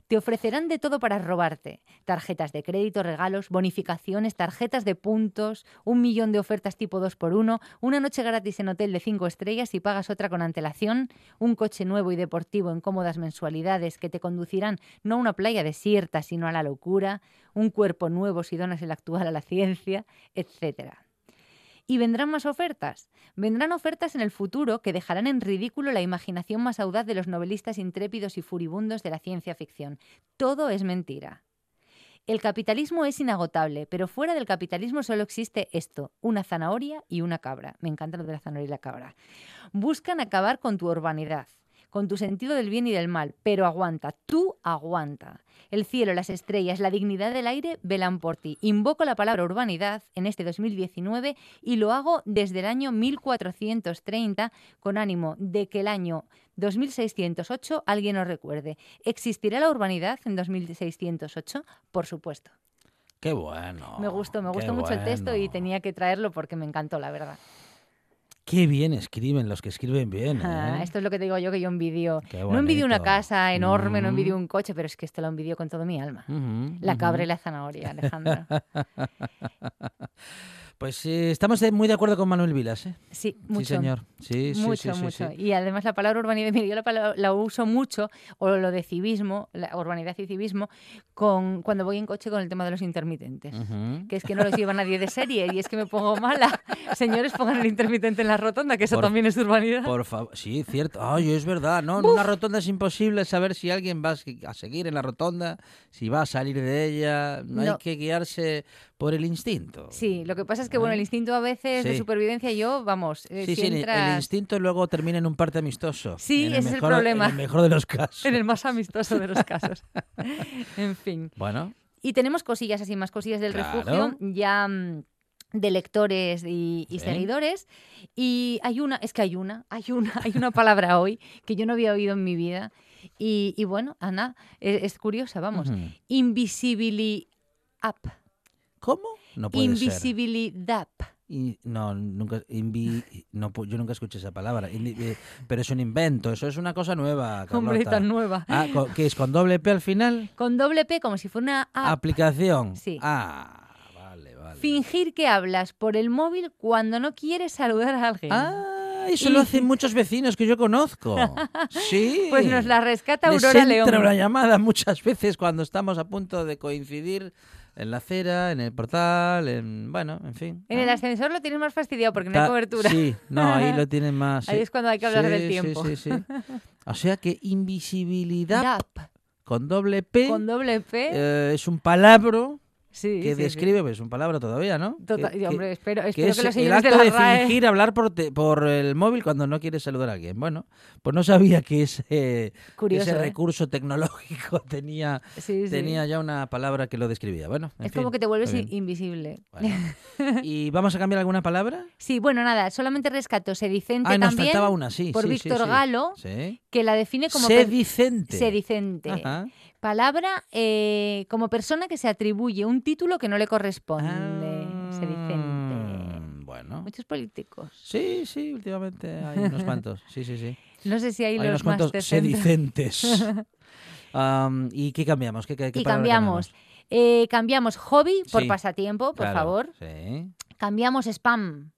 B: Te ofrecerán de todo para robarte. Tarjetas de crédito, regalos, bonificaciones, tarjetas de puntos, un millón de ofertas tipo 2 por 1 una noche gratis en hotel de 5 estrellas y pagas otra con antelación, un coche nuevo y deportivo en cómodas mensualidades que te conducirán no a una playa desierta, sino a la locura, un cuerpo nuevo si donas el actual a la ciencia, etcétera. Y vendrán más ofertas. Vendrán ofertas en el futuro que dejarán en ridículo la imaginación más audaz de los novelistas intrépidos y furibundos de la ciencia ficción. Todo es mentira. El capitalismo es inagotable, pero fuera del capitalismo solo existe esto, una zanahoria y una cabra. Me encanta lo de la zanahoria y la cabra. Buscan acabar con tu urbanidad, con tu sentido del bien y del mal, pero aguanta, tú aguanta. El cielo, las estrellas, la dignidad del aire velan por ti. Invoco la palabra urbanidad en este 2019 y lo hago desde el año 1430 con ánimo de que el año 2608 alguien os recuerde. ¿Existirá la urbanidad en 2608? Por supuesto.
A: Qué bueno.
B: Me gustó, me gustó mucho el texto y tenía que traerlo porque me encantó, la verdad.
A: Qué bien escriben los que escriben bien.
B: Ah,
A: ¿eh?
B: esto es lo que te digo yo que yo envidio. No envidio una casa enorme, no envidio un coche, pero es que esto lo envidio con todo mi alma. La cabra y la zanahoria, Alejandra.
A: Pues eh, estamos muy de acuerdo con Manuel Vilas, ¿eh?
B: Sí, mucho.
A: Sí, señor. Sí,
B: mucho,
A: sí, sí,
B: mucho. Y además la palabra urbanidad, mira, yo la, palabra- la uso mucho, o lo de civismo, la urbanidad y civismo, con, cuando voy en coche con el tema de los intermitentes. Que es que no los lleva nadie de serie y es que me pongo mala. Señores, pongan el intermitente en la rotonda, que eso
A: Por-
B: también es urbanidad.
A: Por favor, sí, cierto. Ay, es verdad, ¿no? En una rotonda es imposible saber si alguien va a se- a seguir en la rotonda, si va a salir de ella. No,
B: No.
A: hay que guiarse por el instinto.
B: Sí, lo que pasa es que, bueno, el instinto a veces de
A: Sí.
B: supervivencia, yo, vamos, eh,
A: Sí,
B: si
A: sí, el- instinto luego termina en un parte amistoso.
B: Sí, ese es el problema.
A: En el mejor de los casos.
B: en el más amistoso de los casos. en fin.
A: Bueno,
B: Y tenemos cosillas así, más cosillas del
A: Claro.
B: refugio, ya mm, de lectores y, seguidores. Y hay una, es que hay una, hay una, hay una palabra hoy que yo no había oído en mi vida. Y, y bueno, Ana, es, es curiosa, vamos.
A: Ujú.
B: Invisibilidad.
A: ¿cómo? No puede ser.
B: Invisibilidad.
A: No, nunca, invi- no, yo nunca escuché esa palabra. Indi- eh, pero es un invento, eso es una cosa nueva.
B: Hombre, tan nueva.
A: Ah, ¿qué es? ¿Con doble P al final?
B: Con doble P, como si fuera una app.
A: Aplicación.
B: Sí.
A: Ah, vale, vale.
B: Fingir que hablas por el móvil cuando no quieres saludar a alguien.
A: Ah, eso lo hacen muchos vecinos que yo conozco. Sí.
B: Pues nos la rescata
A: Les
B: Aurora
A: entra
B: León.
A: una llamada muchas veces cuando estamos a punto de coincidir En la acera, en el portal, en. Bueno, en fin.
B: En el ascensor lo tienes más fastidiado porque no
A: Ta-
B: hay cobertura.
A: Sí, no, ahí lo tienen más.
B: Ahí
A: sí.
B: es cuando hay que hablar
A: Sí,
B: del
A: sí,
B: tiempo.
A: Sí, sí, O sea que invisibilidad
B: DAP,
A: con doble P
B: con doble P.
A: eh, es un palabra
B: sí,
A: que
B: sí, sí.
A: describe, pues es un palabra todavía, ¿no?
B: Tota-
A: Que-
B: hombre, espero,
A: que
B: espero
A: es
B: que los
A: el
B: de
A: acto
B: la
A: de
B: RAE...
A: fingir hablar por, te- por el móvil cuando no quieres saludar a alguien. Bueno, pues no sabía que ese,
B: Curioso,
A: ese
B: ¿eh?
A: recurso tecnológico tenía,
B: Sí, sí.
A: tenía ya una palabra que lo describía. Bueno, en
B: Es como
A: fin,
B: que te vuelves invisible.
A: Bueno. ¿Y vamos a cambiar alguna palabra?
B: Sí, bueno, nada, solamente rescato sedicente
A: Ah, nos
B: también
A: faltaba una, sí.
B: por
A: sí, sí,
B: Víctor
A: sí.
B: Galo,
A: Sí.
B: que la define como
A: Sedicente.
B: sedicente.
A: Ajá.
B: Palabra eh, como persona que se atribuye un título que no le corresponde.
A: Ah,
B: Sedicente.
A: Bueno.
B: Muchos políticos.
A: Sí, sí, últimamente hay unos cuantos. Sí, sí, sí.
B: No sé si hay,
A: Hay
B: los
A: unos cuantos
B: más
A: sedicentes. ¿Y qué cambiamos? ¿Qué, qué- qué
B: Y cambiamos. Eh, cambiamos hobby por
A: Sí,
B: pasatiempo, por
A: Claro,
B: favor.
A: Sí.
B: Cambiamos spam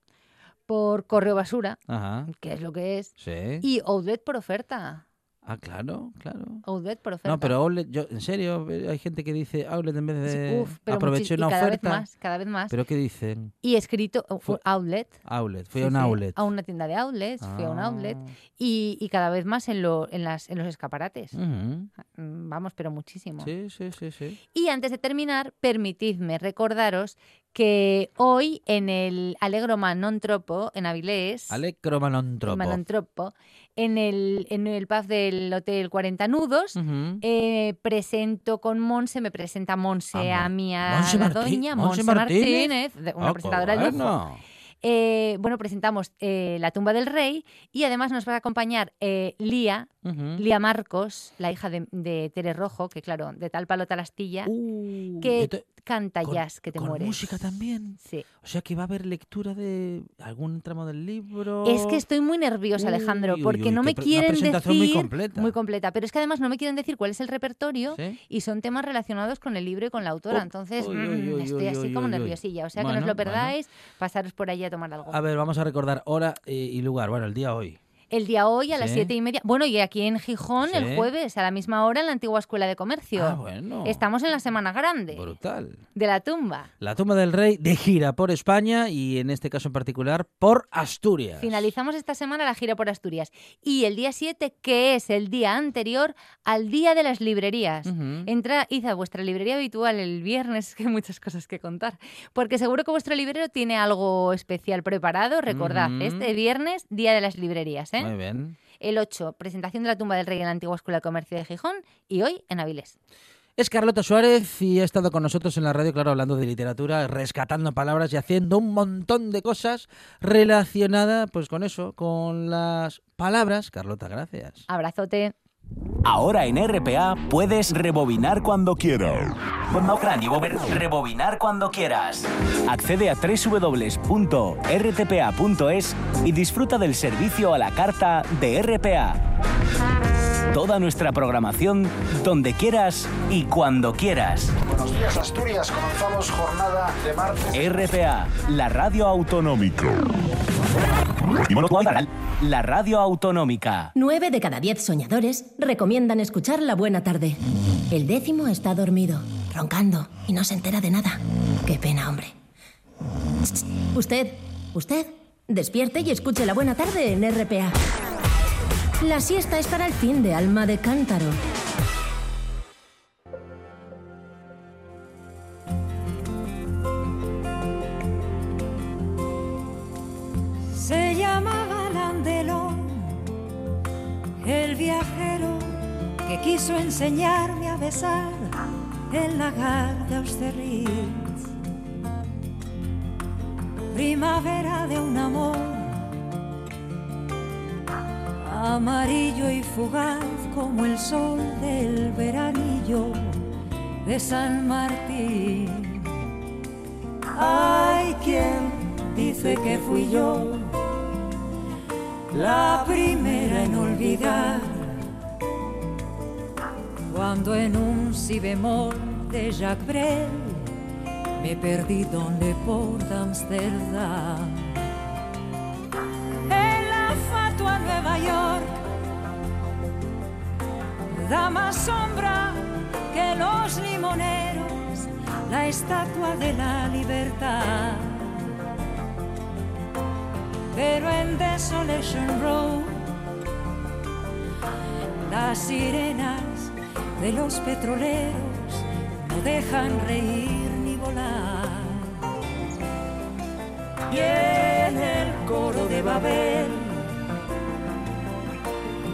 B: por correo basura,
A: Ajá.
B: que es lo que es.
A: Sí.
B: Y outlet por oferta.
A: Ah, claro, claro.
B: Outlet por oferta.
A: No, pero outlet, yo, en serio, hay gente que dice outlet en vez de
B: uf, pero
A: aproveché una
B: cada
A: oferta.
B: Vez más, cada vez más.
A: ¿Pero qué dicen?
B: Y escrito
A: Fue-
B: outlet.
A: Outlet, fui
B: Sí,
A: a un outlet.
B: A una tienda de outlets, fui a un outlet.
A: Ah.
B: Y, y cada vez más en, lo, en, las, en los escaparates. Mm, Vamos, pero muchísimo.
A: Sí, sí, sí, sí.
B: Y antes de terminar, permitidme recordaros que hoy en el Alegro Manontropo, en Avilés,
A: Alecro Manontropo.
B: en Manontropo, en el, en el pub del Hotel 40 Nudos, eh, presento con Monse, me presenta Monse
A: Ah,
B: a mí, a la doña,
A: Monse Martínez.
B: Martínez, de- una
A: Ah,
B: presentadora de lujo.
A: bueno.
B: Eh, bueno, presentamos eh, La tumba del rey y además nos va a acompañar eh, Lía. Lía Marcos, la hija de, de Tere Rojo, que claro, de tal palo tal astilla,
A: Uh,
B: que canta
A: con-
B: jazz, que te
A: con
B: mueres.
A: música también.
B: Sí.
A: O sea que va a haber lectura de algún tramo del libro.
B: Es que estoy muy nerviosa,
A: Uy,
B: Alejandro, porque
A: uy,
B: no me
A: una
B: quieren
A: presentación
B: decir
A: muy completa.
B: muy completa, pero es que además no me quieren decir cuál es el repertorio
A: ¿Sí?
B: y son temas relacionados con el libro y con la autora,
A: Oh,
B: entonces mm, estoy así como nerviosilla, o sea que no os lo
A: bueno.
B: perdáis, pasaros por allí a tomar algo.
A: A ver, vamos a recordar hora eh, y lugar. Bueno, el día hoy.
B: El día hoy a las siete y media. Bueno, y aquí en Gijón el jueves a la misma hora en la antigua Escuela de Comercio.
A: Ah, bueno.
B: Estamos en la Semana Grande
A: Brutal.
B: de la tumba.
A: La tumba del rey de gira por España y en este caso en particular por Asturias.
B: Finalizamos esta semana la gira por Asturias. Y el día 7, que es el día anterior al Día de las Librerías.
A: Ujú.
B: Entra, id a vuestra librería habitual el viernes, es que hay muchas cosas que contar. Porque seguro que vuestro librero tiene algo especial preparado. Recordad, este viernes, Día de las Librerías. ¿eh?
A: Muy bien.
B: El 8, presentación de la tumba del rey en la antigua Escuela de Comercio de Gijón. Y hoy en Avilés.
A: Es Carlota Suárez y ha estado con nosotros en la radio, claro, hablando de literatura, rescatando palabras y haciendo un montón de cosas relacionadas pues con eso, con las palabras. Carlota, gracias.
B: Abrazote.
C: Ahora en RPA puedes rebobinar cuando quieras.
D: Rebobinar cuando quieras.
C: Accede a www.rtpa.es y disfruta del servicio a la carta de RPA. Toda nuestra programación donde quieras y cuando quieras.
E: Buenos días, Asturias. Comenzamos jornada de martes.
C: RPA, la radio autonómica. La radio autonómica.
F: Nueve de cada diez soñadores recomiendan escuchar La Buena Tarde. El décimo está dormido, roncando, y no se entera de nada. Qué pena, hombre. Usted, usted, despierte y escuche La Buena Tarde en RPA. La siesta es para el fin de alma de cántaro.
G: Se llamaba Landelón, el viajero que quiso enseñarme a besar el lagar de Austerlitz. Primavera de un amor amarillo y fugaz como el sol del veranillo de San Martín. Hay quien dice que fui yo la primera en olvidar cuando en un si bemol de Jacques Brel me perdí donde por Amsterdam da más sombra que los limoneros la estatua de la libertad. Pero en Desolation Road, las sirenas de los petroleros no dejan reír ni volar. Y en el coro de Babel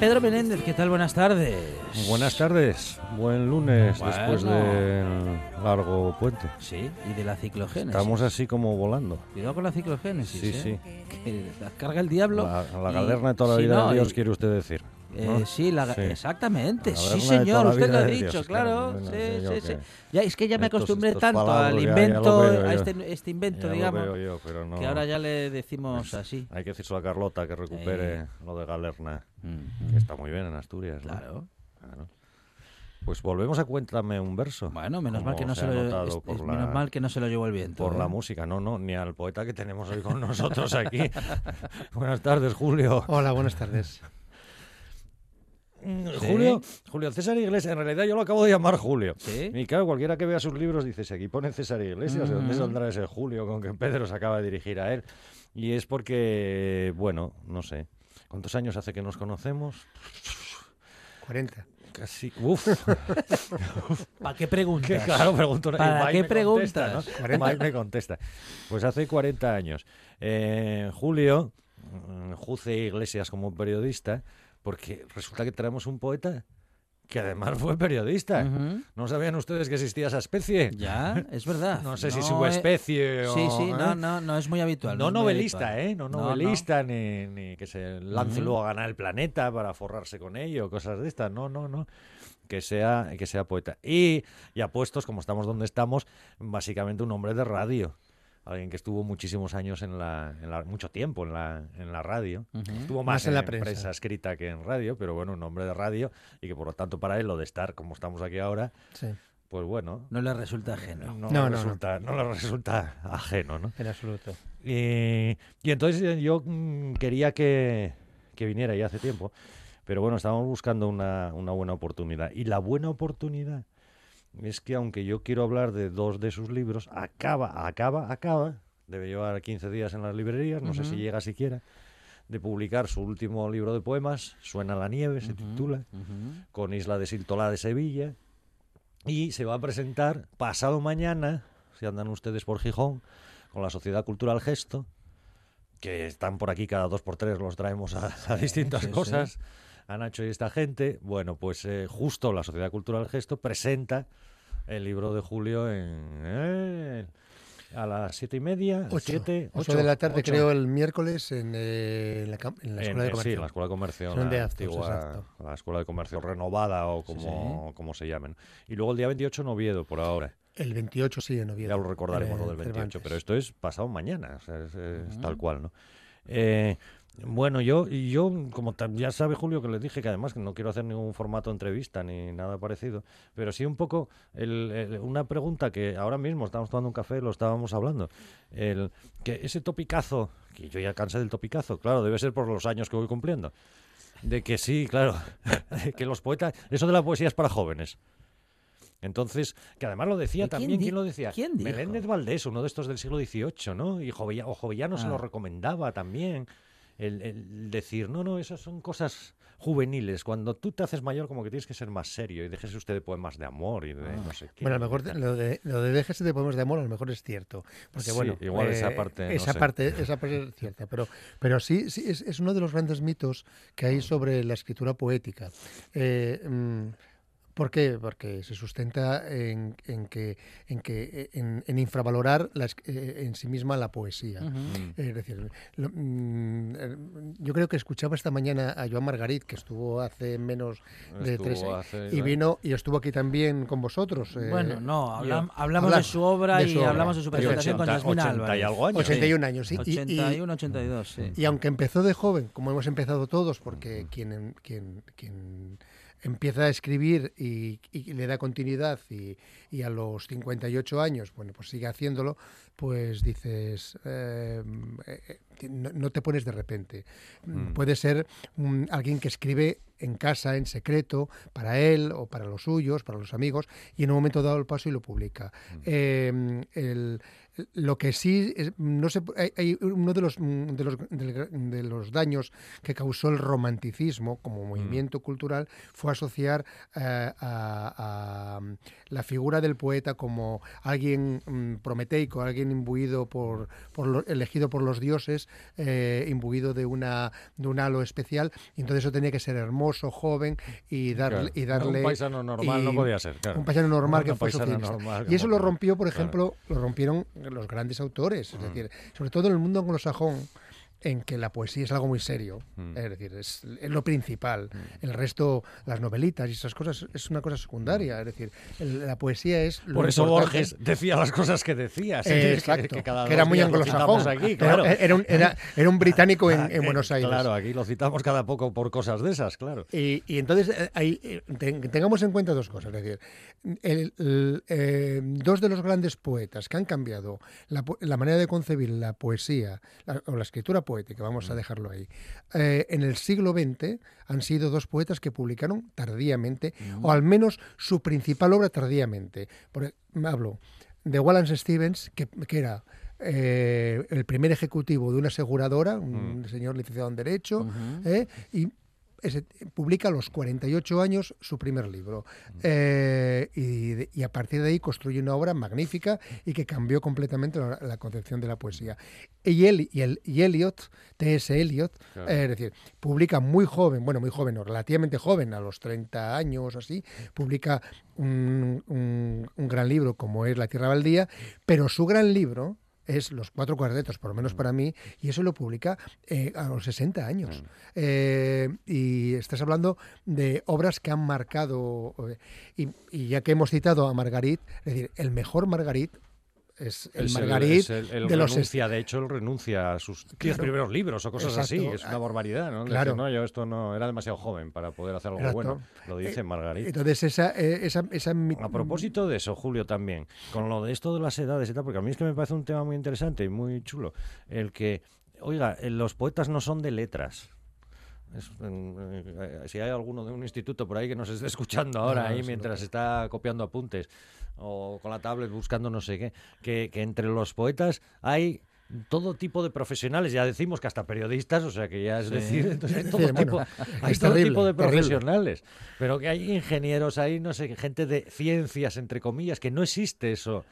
A: Pedro Menéndez, ¿qué tal? Buenas tardes.
H: Buenas tardes, buen lunes
A: Bueno.
H: después del largo puente.
A: Sí, y de la ciclogénesis.
H: Estamos así como volando.
A: Cuidado con la ciclogénesis,
H: Sí,
A: ¿eh?
H: sí.
A: Que la carga el diablo.
H: La, la
A: y-
H: galerna de toda la
A: sí,
H: vida
A: no,
H: de Dios,
A: y-
H: quiere usted decir.
A: Eh,
H: ¿no?
A: sí, la,
H: Sí.
A: exactamente.
H: La
A: Sí, señor, usted lo ha dicho,
H: Dios,
A: claro.
H: claro, bueno,
A: sí, sí, sí. Ya, es que ya me
H: estos-
A: acostumbré
H: estos
A: tanto al
H: ya- ya
A: invento,
H: veo
A: a este, este invento,
H: Ya lo
A: digamos,
H: veo yo, pero no-
A: que ahora ya le decimos así.
H: Hay que decirlo a Carlota que recupere
A: Eh.
H: lo de galerna,
A: Mm,
H: que está muy bien en Asturias. ¿no?
A: Claro.
H: Claro. Pues volvemos a cuéntame un verso.
A: Bueno, menos mal que no
H: se
A: se lo es- es
H: la-
A: menos mal que no se lo llevó el viento.
H: Por
A: ¿eh?
H: la música, no, no, ni al poeta que tenemos hoy con nosotros aquí. Buenas tardes, Julio.
I: Hola, buenas tardes.
H: Mm,
A: Sí.
H: Julio, Julio César Iglesias, en realidad yo lo acabo de llamar Julio.
A: Sí.
H: Y claro, cualquiera que vea sus libros dice, si aquí pone César Iglesias, ¿de dónde
A: Ujú.
H: saldrá ese Julio con que Pedro se acaba de dirigir a él? Y es porque, bueno, no sé, ¿cuántos años hace que nos conocemos?
I: 40.
H: Casi, uf,
A: ¿Para qué preguntas?
H: que claro, pregunto.
A: ¿Para
H: Mike
A: qué
H: me contesta,
A: preguntas?
H: ¿no?
I: 40.
H: Mike me contesta. Pues hace 40 años. Eh, Julio, mm, Juce Iglesias como periodista, porque resulta que traemos un poeta que además fue periodista.
A: Ujú.
H: ¿No sabían ustedes que existía esa especie?
A: Ya, es verdad.
H: No sé si
A: No
H: su
A: es-
H: especie o...
A: Sí, sí, no,
H: ¿eh?
A: no, no es muy habitual.
H: No
A: es muy
H: novelista,
A: habitual.
H: ¿eh? No
A: No, no.
H: novelista, Ni, ni que se lance
A: Ujú.
H: luego a ganar el planeta para forrarse con ello, cosas de estas. No, no, no. Que sea, que sea poeta. Y ya puestos, como estamos donde estamos, básicamente un hombre de radio. Alguien que estuvo muchísimos años en la, en la- mucho tiempo en la, en la radio. Estuvo más,
I: Más en
H: en
I: la prensa.
H: prensa escrita que en radio, pero bueno, un hombre de radio y que por lo tanto para él lo de estar como estamos aquí ahora,
I: Sí,
H: pues bueno,
A: No le resulta ajeno.
H: no,
I: No,
H: le
I: no, no.
H: resulta, no le resulta ajeno, ¿no?
I: en absoluto.
H: Y, y entonces eh, yo mm, quería que, que viniera ya hace tiempo, pero bueno, estábamos buscando una, una buena oportunidad. Y la buena oportunidad es que aunque yo quiero hablar de dos de sus libros, acaba, acaba, acaba, debe llevar 15 días en las librerías, no sé si llega siquiera, de publicar su último libro de poemas, Suena la nieve, se titula con Isla de Siltolá de Sevilla. Y se va a presentar pasado mañana, si andan ustedes por Gijón, con la Sociedad Cultural Gesto, que están por aquí cada dos por tres, los traemos a, a distintas
A: sí, sí.
H: cosas, a Nacho y esta gente. Bueno, pues eh, justo la Sociedad Cultural Gesto presenta el libro de Julio en... eh, a las siete y media,
I: Ocho.
H: siete,
I: Ocho
H: ocho,
I: de la tarde,
H: ocho.
I: creo, el miércoles en, eh, en la, cam- en la
H: En-
I: Escuela de
H: eh,
I: Comercio.
H: Sí, en la Escuela de Comercio, la
I: de
H: antigua, la Escuela de Comercio renovada o como, como se llamen. Y luego el día 28 en Oviedo, por ahora.
I: El 28, sí, en Oviedo.
H: Ya lo recordaremos
I: en,
H: lo del
I: eh,
H: 28,
I: Cervantes.
H: pero esto es pasado mañana, o sea, es, es tal cual, ¿no? Eh, bueno, yo, y yo, como ya sabe Julio, que le dije que además no quiero hacer ningún formato entrevista ni nada parecido, pero sí un poco el- el- una pregunta que ahora mismo estamos tomando un café, lo estábamos hablando, el, que ese topicazo, que yo ya cansé del topicazo, claro, debe ser por los años que voy cumpliendo, de que sí, claro, que los poetas, eso de la poesía es para jóvenes. Entonces, que además lo decía
A: ¿Y quién
H: también, ¿quién lo decía?
A: quién?
H: Meléndez Valdés, uno de estos del siglo XVIII, ¿no? Y Jovella- o Jovellano se
A: Ah.
H: lo recomendaba también. El, el decir, no, no, esas son cosas juveniles. Cuando tú te haces mayor, como que tienes que ser más serio y déjese usted de poemas de amor y de
A: Ah.
H: no sé qué.
I: Bueno, a lo mejor te- lo de, lo de déjese de poemas de amor a lo mejor es cierto. Porque
H: Sí,
I: bueno,
H: igual esa
I: eh,
H: parte, no
I: esa
H: sé.
I: parte, esa parte es cierta, pero, pero sí, sí es, es uno de los grandes mitos que hay sobre la escritura poética. Eh, mm, ¿Por qué? Porque se sustenta en, en que, en, que en, en infravalorar la eh, en sí misma la poesía. Es decir, lo- mm, eh, yo creo que escuchaba esta mañana a Joan Margarit, que estuvo hace menos de
H: Estuvo
I: tres
H: hace-
I: y vino y estuvo aquí también con vosotros. eh,
A: Bueno, no, hablam- hablamos de su obra
I: de
A: y
I: obra.
A: hablamos de su presentación con
H: 80
A: Yasmina
H: 80 y
A: Álvarez.
H: algo años.
I: 81 años, sí. y- y-
A: 81, 82, sí.
I: Y aunque empezó de joven, como hemos empezado todos, porque quien, quien, quien empieza a escribir y, y le da continuidad y, y a los 58 años, bueno, pues sigue haciéndolo, pues dices, eh, eh, no, no te pones de repente.
H: Mm.
I: Puede ser alguien que escribe en casa, en secreto, para él o para los suyos, para los amigos, y en un momento dado el paso y lo publica. Eh, el- lo que sí, es- no hay, hay uno de los, mm, de, los, de los daños que causó el romanticismo como movimiento cultural fue asociar eh, a, a, mm, la figura del poeta como alguien mm, prometeico, alguien imbuido por, por lo- elegido por los dioses, eh, imbuido de una de un halo especial, y entonces eso tenía que ser hermoso, joven y darle
H: Claro.
I: y darle
H: Un paisano normal no podía ser, claro.
I: un paisano normal que socialista.
H: normal
I: y eso lo rompió, por
H: Claro.
I: ejemplo, lo rompieron los grandes autores, es decir, sobre todo en el mundo anglosajón en que la poesía es algo muy serio,
H: Mm.
I: es decir, es, es lo principal. El resto, las novelitas y esas cosas, es una cosa secundaria, es decir, el- la poesía es lo
H: Por eso
I: importante.
H: Borges decía las cosas que decía.
I: Eh,
H: que-
I: exacto,
H: que,
I: que,
H: cada
I: era
H: dos
I: muy anglosajón.
H: Aquí,
I: Era-
H: claro.
I: era, un, era- era un británico en, en Buenos Aires.
H: Claro, aquí lo citamos cada poco por cosas de esas, claro.
I: Y, y entonces eh, ahí, eh, ten- tengamos en cuenta dos cosas. Es decir, el- el, eh, dos de los grandes poetas que han cambiado la, la manera de concebir la poesía la- o la escritura poética, vamos a dejarlo ahí, eh, en el siglo XX han sido dos poetas que publicaron tardíamente, o al menos su principal obra tardíamente. Por, e- hablo de Wallace Stevens, que, que era eh, el primer ejecutivo de una aseguradora, un señor licenciado en Derecho, ¿eh? y publica a los 48 años su primer libro. Eh, y, a partir de ahí construye una obra magnífica y que cambió completamente la, la concepción de la poesía. Y, él, y, el, y Eliot, T.S. Eliot,
H: Claro.
I: eh, es decir, publica muy joven, bueno, muy joven, o relativamente joven, a los 30 años así, publica un, un- un gran libro como es La Tierra Baldía, pero su gran libro es Los Cuatro Cuartetos, por lo menos para mí, y eso lo publica eh, a los 60 años. Eh, y estás hablando de obras que han marcado, eh, y, y ya que hemos citado a Margarit, es decir, el mejor Margarit es el
H: Es
I: Margarit
H: es el- el
I: de los
H: renuncia, de hecho, él renuncia a sus diez
I: Claro.
H: primeros libros o cosas así. Es una barbaridad, ¿no?
I: Claro.
H: Decir, no, yo esto no era demasiado joven para poder hacer algo
I: Exacto.
H: bueno. Lo dice
I: Eh,
H: Margarita.
I: Entonces, esa, eh, esa, esa
H: A propósito de eso, Julio, también, con lo de esto de las edades y tal, porque a mí es que me parece un tema muy interesante y muy chulo, el que, oiga, eh, los poetas no son de letras. Es, eh, si hay alguno de un instituto por ahí que nos esté escuchando ahora,
I: No,
H: ahí mientras
I: no.
H: está copiando apuntes o con la tablet buscando no sé qué, que, que entre los poetas hay todo tipo de profesionales, ya decimos que hasta periodistas, o sea que ya es
A: Sí.
H: decir, entonces hay
I: Sí,
H: todo,
I: bueno,
H: tipo, hay
I: es
H: todo
I: terrible,
H: tipo de
I: terrible.
H: profesionales, pero que hay ingenieros, hay no sé, gente de ciencias, entre comillas, que no existe eso.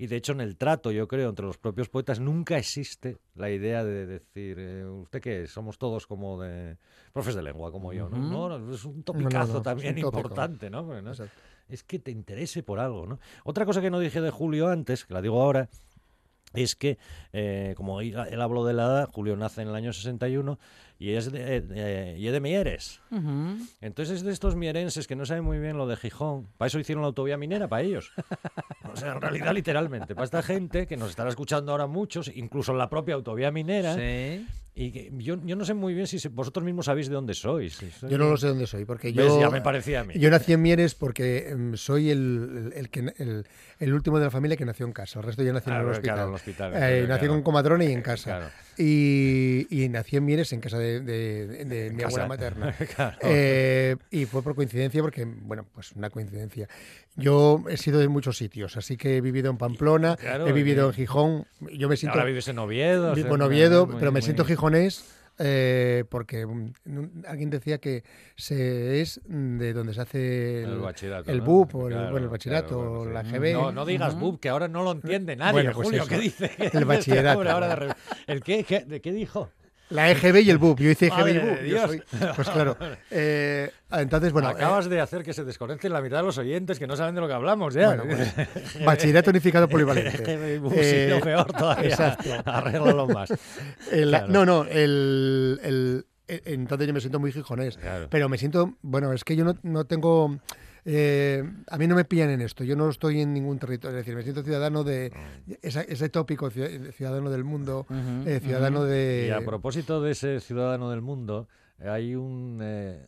H: Y de hecho en el trato, yo creo, entre los propios poetas nunca existe la idea de decir, eh, ¿usted qué es? Somos todos como de profes de lengua, como yo, ¿no? No, no, es un topicazo
I: no,
H: también importante, ¿no? Porque no- es que te interese por algo, ¿no? Otra cosa que no dije de Julio antes, que la digo ahora, es que, eh, como él habló de la edad, Julio nace en el año 61 y es de, eh, eh, y es de Mieres.
A: Ujú.
H: Entonces es de estos mierenses que no saben muy bien lo de Gijón. Para eso hicieron la autovía minera, para ellos. O sea, en realidad, literalmente, para esta gente que nos estará escuchando ahora muchos, incluso en la propia autovía minera,
A: Sí.
H: y que yo, yo no sé muy bien si se- vosotros mismos sabéis de dónde sois. Si sois-
I: Yo no lo sé dónde soy, porque
H: ¿Ves?
I: yo...
H: Ya me parecía a mí.
I: Yo nací en Mieres porque em, soy el, el, el que, el, el último de la familia que nació en casa. El resto ya nació en
H: Ah,
I: el
H: claro,
I: hospital.
H: en el hospital,
I: Eh,
H: claro,
I: nací
H: claro.
I: con comadrona y en casa.
H: Claro.
I: Y, y nací en Mieres, en casa de, de- de- de mi
H: casa.
I: abuela materna.
H: Claro.
I: Eh, y fue por coincidencia, porque, bueno, pues una coincidencia. Yo he sido de muchos sitios, así que he vivido en Pamplona,
H: Claro,
I: he vivido en Gijón. Yo me siento.
H: Ahora vives en Oviedo.
I: Vivo en Oviedo,
H: muy-
I: pero me
H: muy-
I: siento gijonés eh, porque mm, un- alguien decía que se es de donde se hace el,
H: El bachillerato,
I: el
H: ¿no?
I: BUP, o el,
H: Claro,
I: bueno, el bachillerato,
H: claro, bueno,
I: o
H: sí.
I: la GB.
H: No, no digas BUP, que ahora no lo entiende nadie.
I: Bueno, pues
H: Julio,
I: eso.
H: ¿qué dice?
I: El bachillerato,
H: ¿El qué, qué- ¿De qué dijo?
I: La EGB y el BUP. Yo hice EGB y BUP.
H: Dios.
I: soy- pues claro. Eh, entonces, bueno.
H: Acabas
I: eh,
H: de hacer que se desconecten la mitad de los oyentes que no saben de lo que hablamos ya.
I: Bueno, pues, bachillerato unificado polivalente.
H: Uh, sí,
I: Eh,
H: no, peor todavía.
I: exacto.
H: Arréglalo más.
I: El-
H: Claro.
I: No, no, el, el- el- entonces yo me siento muy gijonés.
H: Claro.
I: Pero me siento, bueno, es que yo no, no tengo... eh, a mí no me pillan en esto, yo no estoy en ningún territorio, es decir, me siento ciudadano de esa- ese tópico, ci- ciudadano del mundo, eh, ciudadano de...
H: Y a propósito de ese ciudadano del mundo, hay un... eh,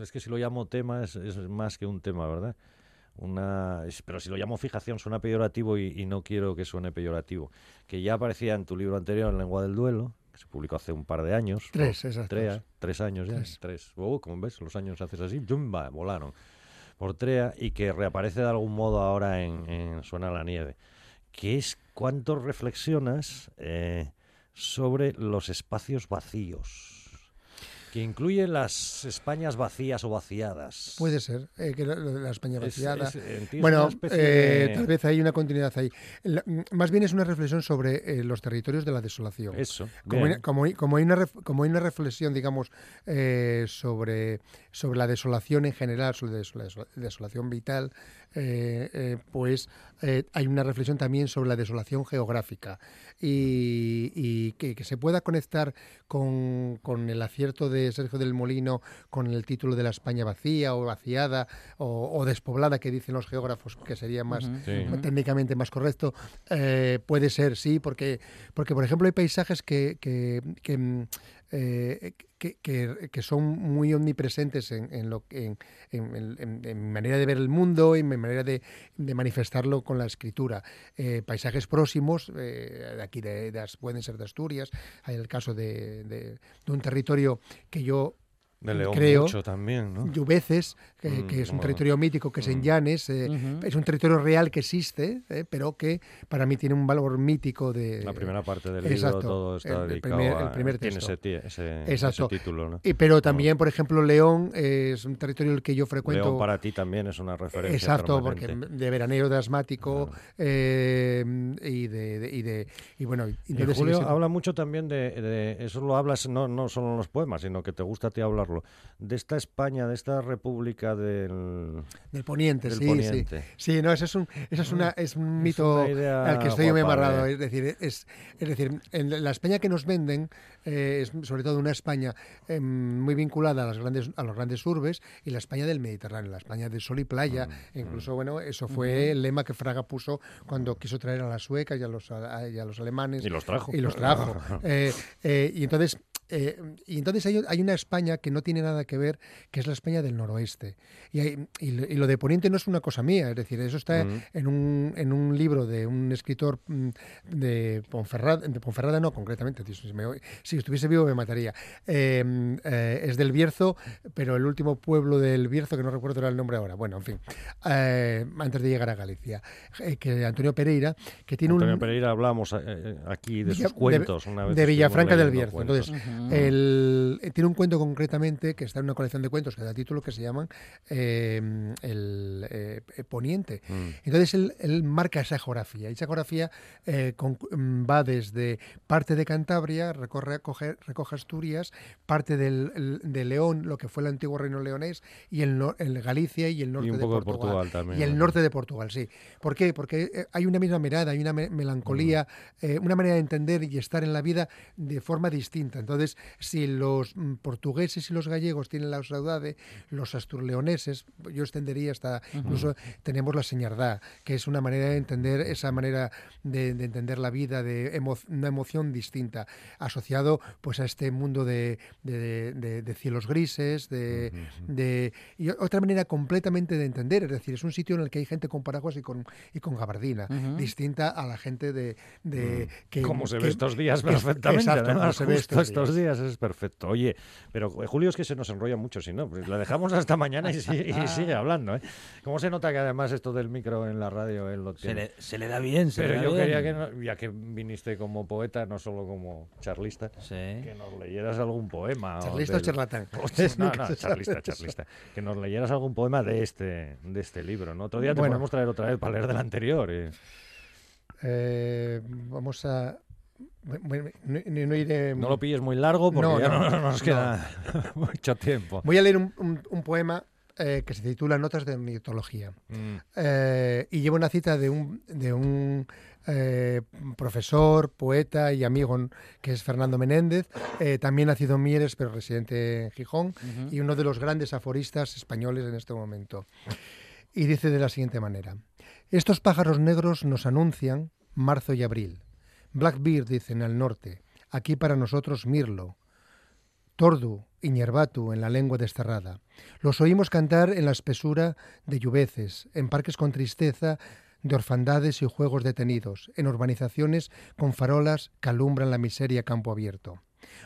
H: es que si lo llamo tema es, es más que un tema, ¿verdad? Una, pero si lo llamo fijación suena peyorativo y, y no quiero que suene peyorativo. Que ya aparecía en tu libro anterior, En Lengua del Duelo, que se publicó hace un par de años.
I: Tres, exacto.
H: Trea, tres años ya.
I: Tres.
H: Tres. Oh, como ves, los años haces así, ¡zumba! volaron. Por Trea y que reaparece de algún modo ahora en, en Suena la nieve. Que es cuánto reflexionas eh, sobre los espacios vacíos. Que incluye las Españas vacías o vaciadas.
I: Puede ser, eh, que la, la España
H: Es-
I: vaciada.
H: es- es
I: bueno, eh,
H: de-
I: tal vez hay una continuidad ahí. La- más bien es una reflexión sobre eh, los territorios de la desolación.
H: Eso.
I: Como hay, como, hay, como hay una, ref- como hay una reflexión, digamos, eh, sobre, sobre la desolación en general, sobre la desola- desola- desolación vital, eh, eh, pues eh, hay una reflexión también sobre la desolación geográfica y, y que, que se pueda conectar con, con el acierto de Sergio del Molino con el título de la España vacía o vaciada o, o despoblada que dicen los geógrafos que sería más
H: Sí.
I: técnicamente más correcto, eh, puede ser, sí, porque, porque por ejemplo hay paisajes que, que, que, mm, eh, que, que- que son muy omnipresentes en, en lo, en, en- en- manera de ver el mundo y en mi manera de, de manifestarlo con la escritura. Eh, paisajes próximos, eh, de aquí de, de pueden ser de Asturias, hay el caso de, de- un territorio que yo
H: De León
I: creo,
H: mucho también, ¿no?
I: Lluveces, que,
H: Mm,
I: que es un
H: mola.
I: territorio mítico que es en
H: Mm.
I: Llanes, eh,
A: Ujú.
I: es un territorio real que existe, eh, pero que para mí tiene un valor mítico de...
H: La primera parte del libro
I: exacto,
H: todo está
I: el-
H: dedicado
I: primer-
H: a...
I: el primer
H: tiene
I: texto.
H: ese, ti- ese,
I: Exacto.
H: ese título, ¿no?
I: Y, pero también, por ejemplo, León es un territorio el que yo frecuento...
H: León para ti también es una referencia
I: Exacto, porque
H: permanente.
I: de veranero de asmático eh, y de, de- y de y bueno
H: Y
I: sigue
H: Julio habla mucho también de, de- eso lo hablas no, no solo en los poemas, sino que te gusta a ti hablarlo, de esta España, de esta república del,
I: del poniente,
H: del
I: sí,
H: poniente.
I: sí. Sí, no, eso es un, eso es una, es un mito al que estoy muy
H: guapa
I: amarrado.
H: de-
I: Es decir, es, es decir, en la España que nos venden eh, es sobre todo una España eh, muy vinculada a las grandes, a los grandes urbes y la España del Mediterráneo, la España de sol y playa.
H: Mm,
I: Incluso, bueno, eso fue el lema que Fraga puso cuando quiso traer a las suecas y a los, a- y a los alemanes.
H: Y los trajo.
I: Y los trajo. Eh, eh, y entonces eh, y entonces hay, hay una España que no tiene nada que ver, que es la España del noroeste. Y, hay- y lo- y lo de Poniente no es una cosa mía, es decir, eso está
H: Mm.
I: en, un, en un libro de un escritor mm, de Ponferrada, de Ponferrada no, concretamente, si, me si estuviese vivo me mataría. Eh, eh, es del Bierzo, pero el último pueblo del Bierzo, que no recuerdo era el nombre ahora, bueno, en fin, eh, antes de llegar a Galicia, eh, que Antonio Pereira, que tiene
H: Antonio
I: un...
H: Pereira hablamos eh, aquí de
I: Villa-
H: sus cuentos. una vez
I: de Villafranca del Bierzo.
H: cuentos.
I: Entonces, El- eh, tiene un cuento concretamente que está en una colección de cuentos que da título que se llaman eh, El eh, Poniente.
H: Mm.
I: Entonces él, él marca esa geografía. Y esa geografía eh, con- mm, va desde parte de Cantabria, recorre, coge- recoge Asturias, parte del, el- de León, lo que fue el antiguo reino leonés, y el, el Galicia y el norte
H: Y un
I: de
H: poco de
I: Portugal.
H: Portugal también.
I: Y el
H: ¿no?
I: norte de Portugal, sí. ¿Por qué? Porque hay una misma mirada, hay una me- melancolía, eh, una manera de entender y estar en la vida de forma distinta. Entonces, si los mm, portugueses y los gallegos tienen la saudade, los asturleoneses, yo extendería hasta, incluso tenemos la señardá, que es una manera de entender, esa manera de, de entender la vida, de emo- una emoción distinta, asociado pues a este mundo de, de- de- cielos grises, de, de- y otra manera completamente de entender, es decir, es un sitio en el que hay gente con paraguas y con, y con gabardina, distinta a la gente de, de que
H: Como se
I: que-
H: ve estos días perfectamente.
I: exacto, como se ve estos
H: estos días. es perfecto. Oye, pero eh, Julio es que se nos enrolla mucho, si no, pues la dejamos hasta mañana y, si- y sigue hablando. ¿eh? ¿Cómo se nota que además esto del micro en la radio él lo
A: Se
H: tiene?
A: le, se le da bien, se
H: Pero
A: le da
H: yo
A: bien.
H: quería que, no- ya que viniste como poeta, no solo como charlista,
A: Sí.
H: que nos leyeras algún poema.
I: ¿Charlista o
H: del-
I: charlatán?
H: No, no,
I: se
H: charlista, charlista. Que nos leyeras algún poema de este, de este libro. ¿no? Otro día te
I: Bueno.
H: podemos traer otra vez para leer del anterior. y-
I: Eh, vamos a Bueno, no, no- no iré-
H: No lo pilles muy largo porque
I: No,
H: ya
I: no,
H: no, no nos
I: no.
H: queda mucho tiempo.
I: Voy a leer un, un- un poema eh, que se titula Notas de ornitología.
H: Mm.
I: Eh, y lleva una cita de un, de un eh, profesor, poeta y amigo que es Fernando Menéndez, también nacido en Mieres, pero residente en Gijón, y uno de los grandes aforistas españoles en este momento. Y dice de la siguiente manera: Estos pájaros negros nos anuncian marzo y abril. Blackbeard, dicen al norte, aquí para nosotros mirlo. Tordu y Ñerbatu en la lengua desterrada. Los oímos cantar en la espesura de lluveces, en parques con tristeza, de orfandades y juegos detenidos, en urbanizaciones con farolas que alumbran la miseria campo abierto.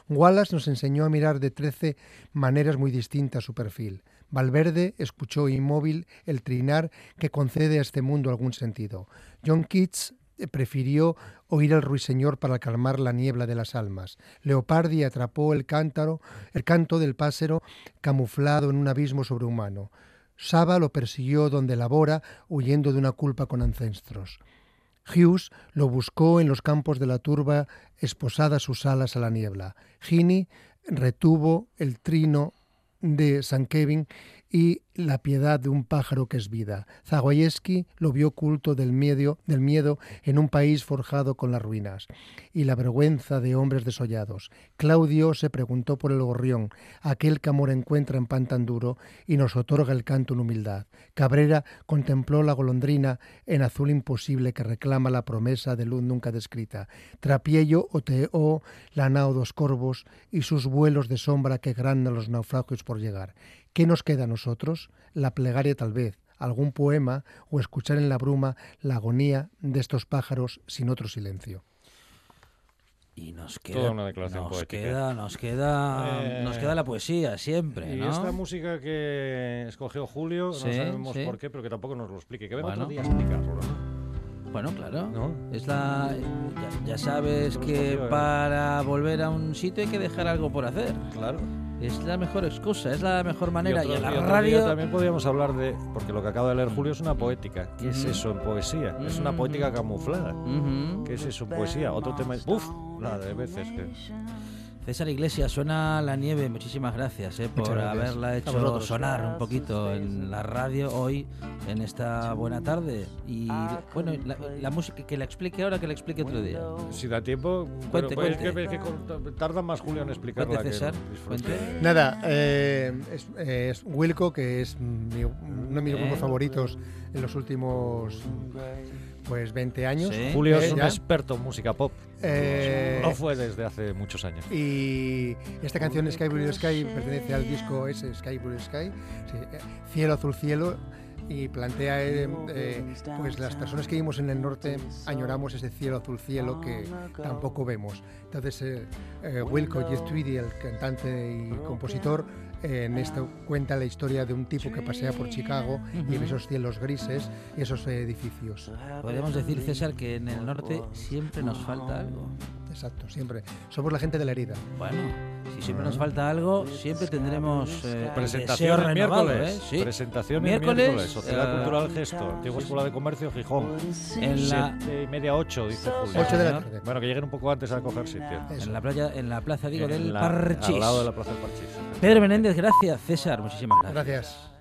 I: Wallace nos enseñó a mirar de trece maneras muy distintas su perfil. Valverde escuchó inmóvil el trinar que concede a este mundo algún sentido. John Keats prefirió oír al ruiseñor para calmar la niebla de las almas. Leopardi atrapó el cántaro, el canto del pájaro camuflado en un abismo sobrehumano. Saba lo persiguió donde labora, huyendo de una culpa con ancestros. Hughes lo buscó en los campos de la turba, esposadas sus alas a la niebla. Gini retuvo el trino de San Kevin y la piedad de un pájaro que es vida. Zagoyeski lo vio oculto del miedo, del miedo en un país forjado con las ruinas y la vergüenza de hombres desollados. Claudio se preguntó por el gorrión, aquel que amor encuentra en pan tan duro y nos otorga el canto en humildad. Cabrera contempló la golondrina en azul imposible que reclama la promesa de luz nunca descrita. Trapiello oteó la nao dos corvos y sus vuelos de sombra que grandan los naufragios por llegar. ¿Qué nos queda a nosotros? La plegaria tal vez, algún poema o escuchar en la bruma la agonía de estos pájaros sin otro silencio.
A: Y nos
H: Toda
A: queda,
H: una declaración
A: nos
H: poética.
A: queda, nos queda,
H: Eh,
A: nos queda la poesía siempre,
H: Y
A: ¿no?
H: esta música que escogió Julio,
A: Sí,
H: no sabemos
A: sí.
H: por qué, pero que tampoco nos lo explique. Que venga
A: Bueno.
H: otro día a explicarlo, ¿no?
A: Bueno, claro.
H: ¿No?
A: Es la, ya, ya sabes que
H: ¿eh?
A: para volver a un sitio hay que dejar algo por hacer.
H: Claro.
A: Es la mejor excusa, es la mejor manera. Y,
H: otro-
A: a la radio.
H: también podríamos hablar de, porque lo que acaba de leer Julio es una poética. ¿Qué es eso en poesía? Es una poética camuflada. ¿Qué es eso en poesía? Otro tema. Uf, la de veces que.
A: César Iglesias, suena la nieve. Muchísimas gracias eh, por
I: gracias.
A: haberla
I: A
A: hecho
I: vosotros.
A: sonar un poquito en la radio hoy, en esta buena tarde. Y bueno, la, la música que la explique ahora, que la explique otro día.
H: Si da tiempo,
A: Cuente,
H: es
A: cuente.
H: que- es que con- tarda más Julio en explicarla
A: Cuente,
H: que
A: César.
I: Nada, eh, es, es Wilco, que es mi- uno de mis grupos
A: Eh.
I: favoritos en los últimos pues 20 años.
A: Sí.
H: Julio
I: eh,
H: es un
I: ya.
H: experto en música pop.
I: Eh,
H: No fue desde hace muchos años.
I: Y esta canción Sky Blue Sky pertenece al disco ese Sky Blue Sky, sí, eh, Cielo Azul Cielo, y plantea eh, eh, pues las personas que vivimos en el norte añoramos ese cielo azul cielo que tampoco vemos. Entonces eh, eh, Wilco Jeff Tweedy, el cantante y compositor, eh, en esto cuenta la historia de un tipo que pasea por Chicago y ve esos cielos grises y esos edificios.
A: Podríamos decir, César, que en el norte siempre nos falta algo.
I: Exacto, siempre. Somos la gente de la herida.
A: Bueno, si siempre nos falta algo, siempre tendremos eh,
H: Presentación el miércoles.
A: ¿eh? Sí.
H: Presentación
A: Miércoles,
H: miércoles. Sociedad
A: eh,
H: Cultural Gesto. Antigua Escuela de Comercio, Gijón.
A: En la,
H: Siete y media, ocho, dice Julio.
I: Ocho de la tarde.
H: Bueno, que lleguen un poco antes a coger sitio.
I: Eso.
A: en la playa, en la plaza, digo,
H: En
A: del
H: la-
A: Parchís.
H: Al lado de la Plaza del Parchís.
A: Pedro Menéndez, gracias. César, muchísimas gracias.
I: Gracias.